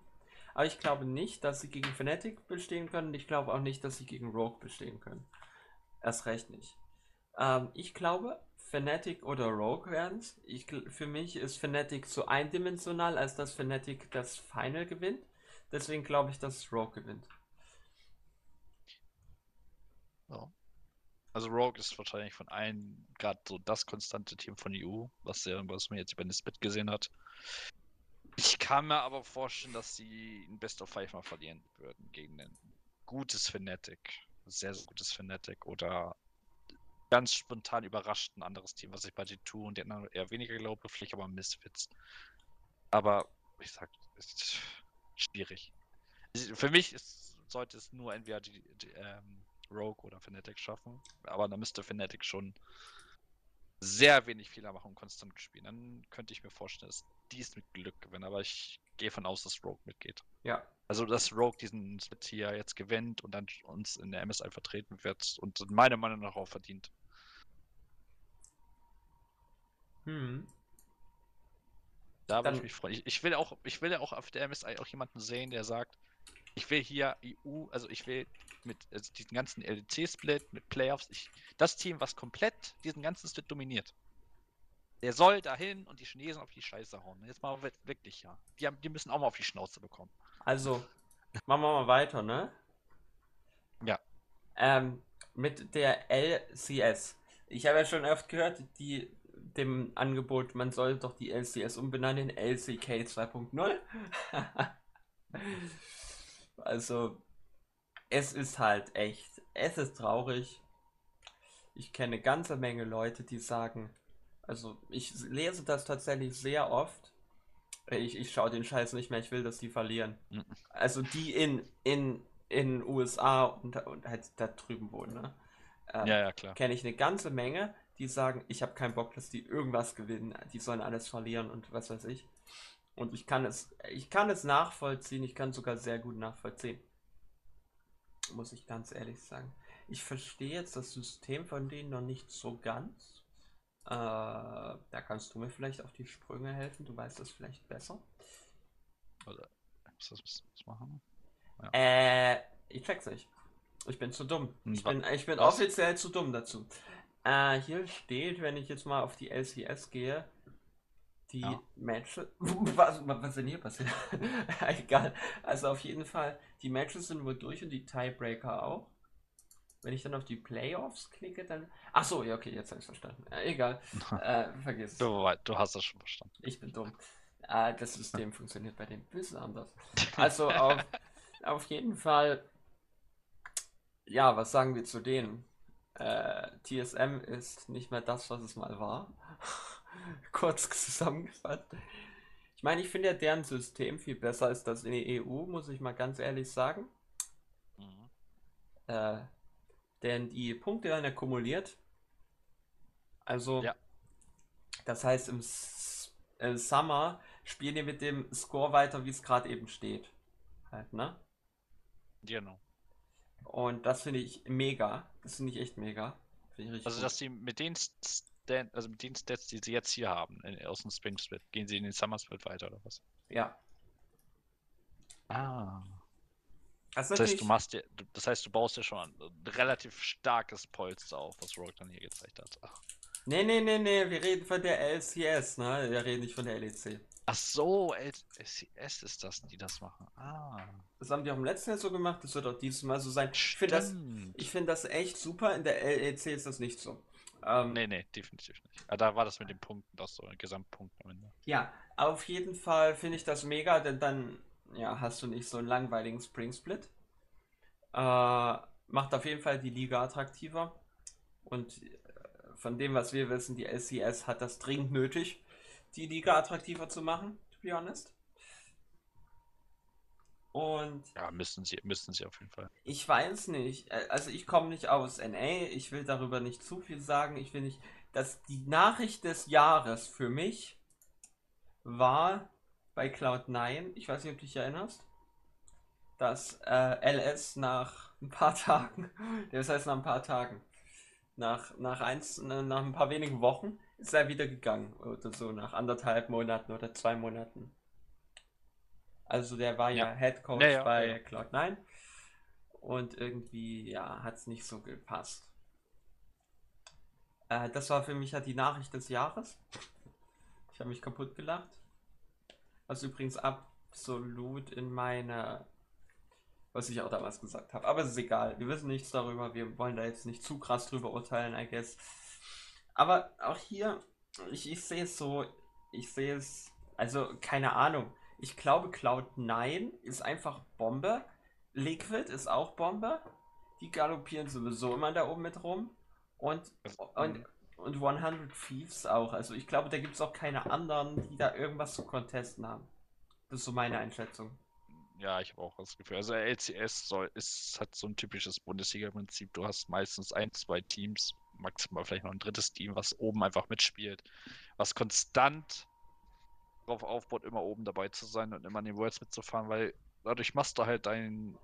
Aber ich glaube nicht, dass sie gegen Fnatic bestehen können. Und ich glaube auch nicht, dass sie gegen Rogue bestehen können. Erst recht nicht. Ähm, ich glaube, Fnatic oder Rogue werden es. Für mich ist Fnatic zu eindimensional, als dass Fnatic das Final gewinnt. Deswegen glaube ich, dass Rogue gewinnt. Ja. Also Rogue ist wahrscheinlich von allen gerade so das konstante Team von EU, was, der, was man jetzt über Split gesehen hat. Ich kann mir aber vorstellen, dass sie ein Best of Five mal verlieren würden gegen ein gutes Fnatic. Sehr, sehr gutes Fnatic oder ganz spontan überrascht ein anderes Team, was ich bei G2 und den anderen eher weniger glaube, vielleicht aber Misfits. Aber ich sag, ist schwierig. Für mich ist, sollte es nur entweder die, die ähm, Rogue oder Fnatic schaffen, aber da müsste Fnatic schon sehr wenig Fehler machen und konstant spielen. Dann könnte ich mir vorstellen, dass die es mit Glück gewinnen, aber ich gehe von aus, dass Rogue mitgeht. Ja. Also, dass Rogue diesen Split hier jetzt gewinnt und dann uns in der MSI vertreten wird und meiner Meinung nach auch verdient. Hm. Da würde Dann- ich mich freuen. Ich, ich will auch, ich will ja auch auf der MSI auch jemanden sehen, der sagt, ich will hier EU, also ich will mit also diesen ganzen LEC-Split, mit Playoffs, ich, das Team, was komplett diesen ganzen Split dominiert, der soll dahin und die Chinesen auf die Scheiße hauen. Jetzt mal wir- wirklich, ja. Die, haben, die müssen auch mal auf die Schnauze bekommen. Also, machen wir mal weiter, ne? Ja. Ähm, mit der LCS. Ich habe ja schon oft gehört, die, dem Angebot, man soll doch die LCS umbenennen in LCK 2.0. (laughs) also, es ist halt echt, es ist traurig. Ich kenne eine ganze Menge Leute, die sagen, also ich lese das tatsächlich sehr oft. Ich, ich schaue den Scheiß nicht mehr, ich will, dass die verlieren. Mhm. Also die in, in, in USA und, und halt da drüben wohnen, ne? Ähm, Ja, ja, klar. Kenne ich eine ganze Menge, die sagen, ich habe keinen Bock, dass die irgendwas gewinnen, die sollen alles verlieren und was weiß ich. Und ich kann es, ich kann es nachvollziehen, ich kann sogar sehr gut nachvollziehen. Muss ich ganz ehrlich sagen. Ich verstehe jetzt das System von denen noch nicht so ganz. Äh, da kannst du mir vielleicht auf die Sprünge helfen, du weißt das vielleicht besser. Oder, das was, machen? Äh, ich check's nicht. Ich bin zu dumm. Ich bin, ich bin offiziell zu dumm dazu. Äh, hier steht, wenn ich jetzt mal auf die LCS gehe, die Ja. Matches. (laughs) Was, was ist denn hier passiert? (laughs) Egal. Also auf jeden Fall, die Matches sind wohl durch und die Tiebreaker auch. Wenn ich dann auf die Playoffs klicke, dann. Ach so, ja, okay, jetzt habe ich verstanden. Äh, egal. (laughs) Äh, vergiss es. Du, du hast das schon verstanden. Ich bin dumm. Äh, das System funktioniert bei dem ein bisschen anders. Also auf, auf jeden Fall, ja, was sagen wir zu denen? Äh, TSM ist nicht mehr das, was es mal war. (laughs) Kurz zusammengefasst. Ich meine, ich finde ja deren System viel besser als das in der EU, muss ich mal ganz ehrlich sagen. Mhm. Äh, denn die Punkte werden ja kumuliert. Also, Ja. das heißt, im, S im Summer spielen die mit dem Score weiter, wie es gerade eben steht. Halt, ne? Genau. Und das finde ich mega. Das finde ich echt mega. Ich Also, gut. dass sie mit den Stat, also mit den Stats, die sie jetzt hier haben, in, aus dem Spring Split, gehen sie in den Summer Split weiter oder was? Ja. Ah. Das Das heißt, du machst dir, das heißt, du baust dir schon ein relativ starkes Polster auf, was Rogue dann hier gezeigt hat. Ach, nee, nee, nee, nee, wir reden von der LCS, ne? Wir reden nicht von der LEC. Ach so, LCS ist das, die das machen. Ah. Das haben die auch im letzten Jahr so gemacht, das wird auch dieses Mal so sein. Ich finde das, ich finde das echt super. In der LEC ist das nicht so. Ähm, Nee, nee, definitiv nicht. Ah, da war das mit den Punkten, das so, Gesamtpunkt am Ende. Ja, auf jeden Fall finde ich das mega, denn dann ja, hast du nicht so einen langweiligen Spring Split. Äh, macht auf jeden Fall die Liga attraktiver. Und äh, von dem, was wir wissen, die LCS hat das dringend nötig, die Liga attraktiver zu machen, to be honest. Und Ja, müssen sie, müssen sie auf jeden Fall. ich weiß nicht. Äh, Also ich komme nicht aus NA. Ich will darüber nicht zu viel sagen. Ich will nicht, dass die Nachricht des Jahres für mich war bei Cloud9. Ich weiß nicht, ob du dich erinnerst. Dass äh, LS nach ein paar (laughs) Tagen, das heißt nach ein paar Tagen, nach, nach, eins, äh, nach ein paar wenigen Wochen ist er wieder gegangen. Oder so nach anderthalb Monaten oder zwei Monaten. Also der war ja, Ja. Head Coach Ja, ja, bei ja. Cloud9. Und irgendwie, ja, hat es nicht so gepasst. Äh, das war für mich halt die Nachricht des Jahres. Ich habe mich kaputt gelacht. Was übrigens absolut in meine, was ich auch damals gesagt habe. Aber es ist egal. Wir wissen nichts darüber. Wir wollen da jetzt nicht zu krass drüber urteilen, I guess. Aber auch hier, ich, ich sehe es so, ich sehe es, also keine Ahnung. Ich glaube, Cloud9 ist einfach Bombe. Liquid ist auch Bombe. Die galoppieren sowieso immer da oben mit rum. Und, und, und 100 Thieves auch. Also ich glaube, da gibt es auch keine anderen, die da irgendwas zu contesten haben. Das ist so meine Einschätzung. Ja, ich habe auch das Gefühl. Also LCS soll, ist, hat so ein typisches Bundesliga-Prinzip. Du hast meistens ein, zwei Teams, maximal vielleicht noch ein drittes Team, was oben einfach mitspielt, was konstant darauf aufbaut, immer oben dabei zu sein und immer an den Worlds mitzufahren, weil dadurch machst du halt dein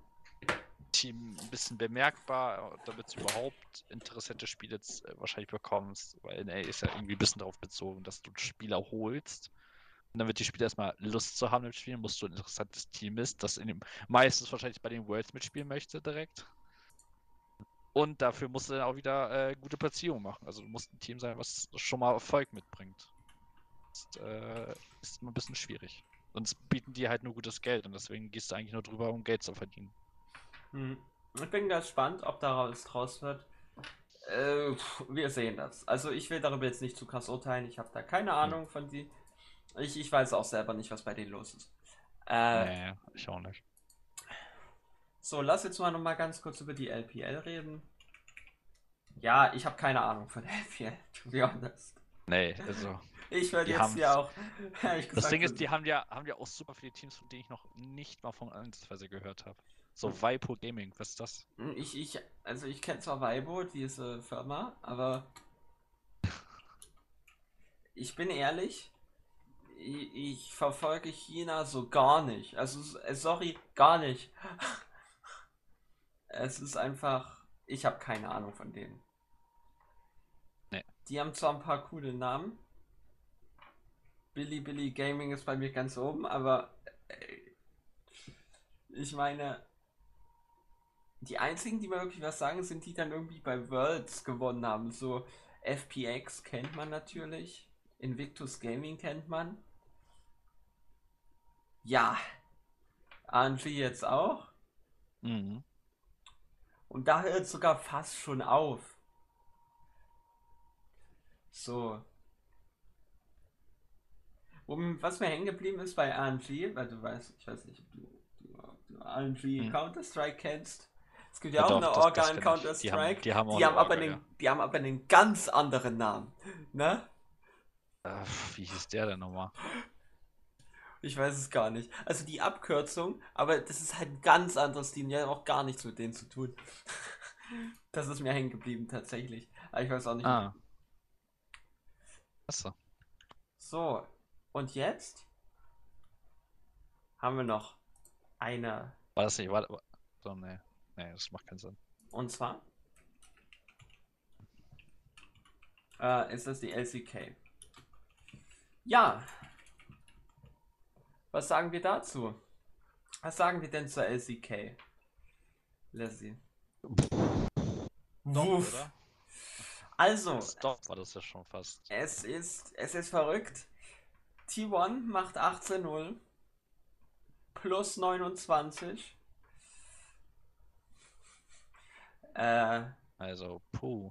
Team ein bisschen bemerkbar, damit du überhaupt interessante Spiele äh, wahrscheinlich bekommst, weil NA ist ja irgendwie ein bisschen darauf bezogen, dass du Spieler holst Und wird die Spieler erstmal Lust zu haben im Spiel, musst du ein interessantes Team ist, das in dem, meistens wahrscheinlich bei den Worlds mitspielen möchte direkt. Und dafür musst du dann auch wieder äh, gute Platzierung machen. Also du musst ein Team sein, was schon mal Erfolg mitbringt. Das äh, ist immer ein bisschen schwierig. Sonst bieten die halt nur gutes Geld und deswegen gehst du eigentlich nur drüber, um Geld zu verdienen. Hm. Ich bin gespannt, ob daraus draus wird. Äh, wir sehen das. Also ich will darüber jetzt nicht zu krass urteilen. Ich habe da keine hm. Ahnung von die. Ich, ich weiß auch selber nicht, was bei denen los ist. Äh, nee, ich auch nicht. So, lass jetzt mal noch mal ganz kurz über die LPL reden. Ja, ich habe keine Ahnung von (laughs) LPL, to be honest. Nee, also. Ich werde jetzt ja auch. (laughs) das Ding ist, die haben ja, haben ja auch super viele Teams, von denen ich noch nicht mal von Ansatzweise gehört habe. So hm. Vipo Gaming, was ist das? Hm, ich, ich, also ich kenne zwar Vipo, diese Firma, aber (laughs) ich bin ehrlich, ich, ich, verfolge China so gar nicht. Also, sorry, gar nicht. Es ist einfach, ich habe keine Ahnung von denen. Nee. Die haben zwar ein paar coole Namen, Billy Billy Gaming ist bei mir ganz oben, aber äh, ich meine, die einzigen, die mir wirklich was sagen, sind die dann irgendwie bei Worlds gewonnen haben. So FPX kennt man natürlich, Invictus Gaming kennt man. Ja, Angie jetzt auch. Mhm. Und da hört sogar fast schon auf. So, um, was mir hängen geblieben ist bei RNG, weil du weißt, ich weiß nicht, ob du, du, du RNG hm. Counter-Strike kennst. Es gibt ja, ja auch doch, eine Orga in Counter-Strike. Die haben, die, haben, die haben aber einen, die haben aber einen ganz anderen Namen. Ne? Äh, wie hieß der denn nochmal? Ich weiß es gar nicht. Also die Abkürzung, aber das ist halt ein ganz anderes Team. Die haben auch gar nichts mit denen zu tun. (laughs) das ist mir hängen geblieben tatsächlich. Aber ich weiß auch nicht. Ah. Achso. So, und jetzt haben wir noch eine. War das nicht? Warte, so, nee. Nee, das macht keinen Sinn. Und zwar äh, ist das die LCK. Ja. Was sagen wir dazu? Was sagen wir denn zur LCK? Leslie. Wuff. Also. Stop war das ja schon fast. Es ist, es ist verrückt. T1 macht 18-0 plus 29. Äh, also, puh.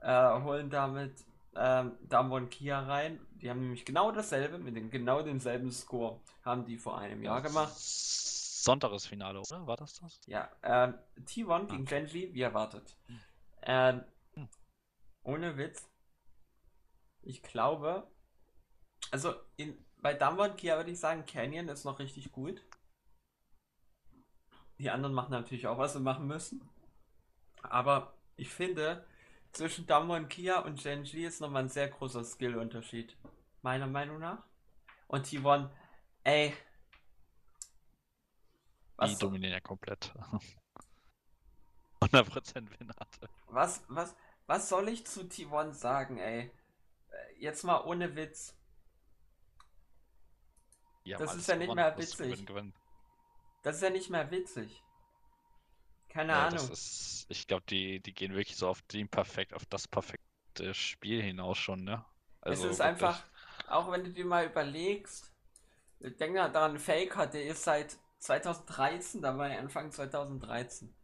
Äh, holen damit ähm, Damwon Kia rein. Die haben nämlich genau dasselbe, mit dem genau denselben Score, haben die vor einem Jahr gemacht. Sonntages Finale, oder? War das das? Ja, ähm, T1 gegen okay. Genji, wie erwartet. Hm. Ohne Witz. Ich glaube, also in, bei Damwon Kia würde ich sagen, Canyon ist noch richtig gut. Die anderen machen natürlich auch, was sie machen müssen. Aber ich finde, zwischen Damwon Kia und Genji ist nochmal ein sehr großer Skill-Unterschied. Meiner Meinung nach. Und T1, ey. Die dominieren ja komplett. (laughs) 100% Winrate. Was, was, was soll ich zu T1 sagen, ey? Jetzt mal ohne Witz das ist ja nicht mehr witzig. Das ist ja nicht mehr witzig. Keine ja, Ahnung. Ist, ich glaube, die, die gehen wirklich so auf den perfekt, auf das perfekte Spiel hinaus schon, ne? Also es ist wirklich. einfach, auch wenn du dir mal überlegst, denk mal daran, Faker, der ist seit 2013 dabei, Anfang 2013.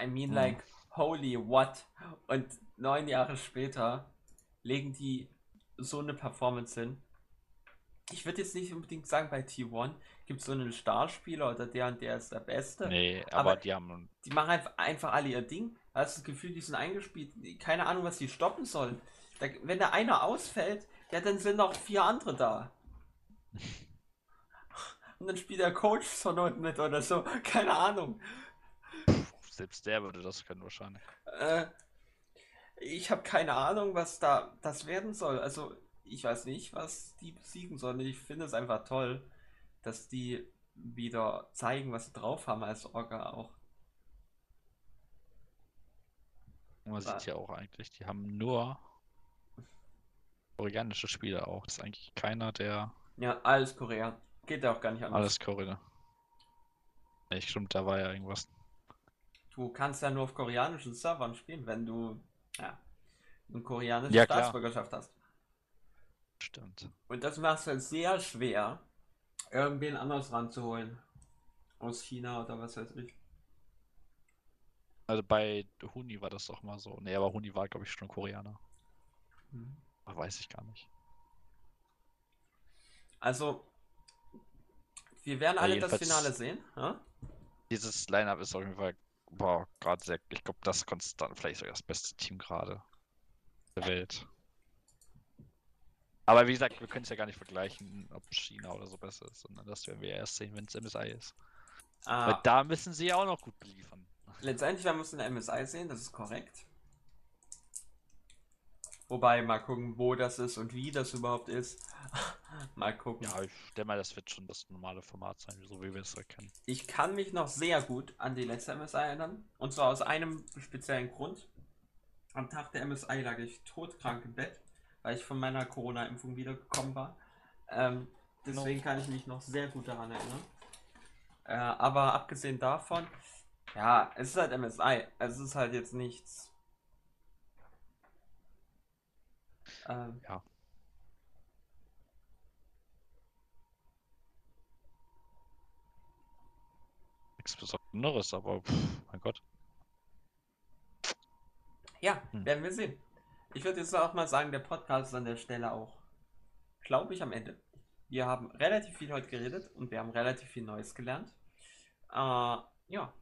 I mean, hm. like, holy what? Und neun Jahre später legen die so eine Performance hin ich würde jetzt nicht unbedingt sagen, bei T1 gibt es so einen Starspieler oder der und der ist der Beste. Nee, aber, aber die haben. Die machen einfach, einfach alle ihr Ding. Du hast das Gefühl, die sind eingespielt. Keine Ahnung, was die stoppen sollen. Da, wenn da einer ausfällt, ja, dann sind noch vier andere da. und dann spielt der Coach von unten mit oder so. Keine Ahnung. Selbst der würde das können wahrscheinlich. Äh, ich habe keine Ahnung, was da das werden soll. Also ich weiß nicht, was die besiegen sollen. Ich finde es einfach toll, dass die wieder zeigen, was sie drauf haben als Orga auch. Man sieht ja auch eigentlich, die haben nur Koreanische Spiele auch. Das ist eigentlich keiner, der Ja, alles Korea. Geht ja auch gar nicht anders. alles Korea. Nee, stimmt, da war ja irgendwas. Du kannst ja nur auf koreanischen Servern spielen, wenn du ja, eine koreanische Ja. Staatsbürgerschaft hast. Stimmt. Und das macht es halt sehr schwer, irgendwen anders ranzuholen. Aus China oder was weiß ich. Also bei Huni war das doch mal so. Nee, aber Huni war, glaube ich, schon Koreaner. Hm. Aber weiß ich gar nicht. Also, wir werden Ja, alle das Finale sehen. Ja? Dieses Line-Up ist auf jeden Fall, boah, gerade sehr, ich glaube, das konstant, vielleicht sogar das beste Team gerade der Welt. Aber wie gesagt, wir können es ja gar nicht vergleichen, ob China oder so besser ist, sondern das werden wir erst sehen, wenn es MSI ist. Weil Ah, da müssen sie ja auch noch gut liefern. letztendlich, wir müssen eine MSI sehen, das ist korrekt. Wobei, mal gucken, wo das ist und wie das überhaupt ist. (laughs) mal gucken. Ja, ich denke mal, das wird schon das normale Format sein, so wie wir es erkennen. Ich kann mich noch sehr gut an die letzte MSI erinnern. Und zwar aus einem speziellen Grund. Am Tag der MSI lag ich todkrank im Bett, weil ich von meiner Corona-Impfung wiedergekommen war. Ähm, deswegen kann ich mich noch sehr gut daran erinnern. Äh, aber abgesehen davon, ja, es ist halt MSI. Es ist halt jetzt nichts. Ähm, Ja. Nichts Besonderes, aber pff, mein Gott. Ja, Hm. werden wir sehen. Ich würde jetzt auch mal sagen, der Podcast ist an der Stelle auch, glaube ich, am Ende. Wir haben relativ viel heute geredet und wir haben relativ viel Neues gelernt. Äh, ja.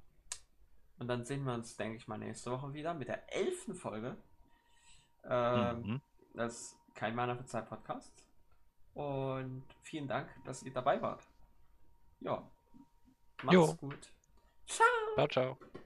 Und dann sehen wir uns, denke ich mal, nächste Woche wieder mit der elften Folge. Ähm, Mhm. Das ist kein Mana für Zeit Podcast. Und vielen Dank, dass ihr dabei wart. Ja. Macht's Jo. gut. Ciao. Ciao, ciao.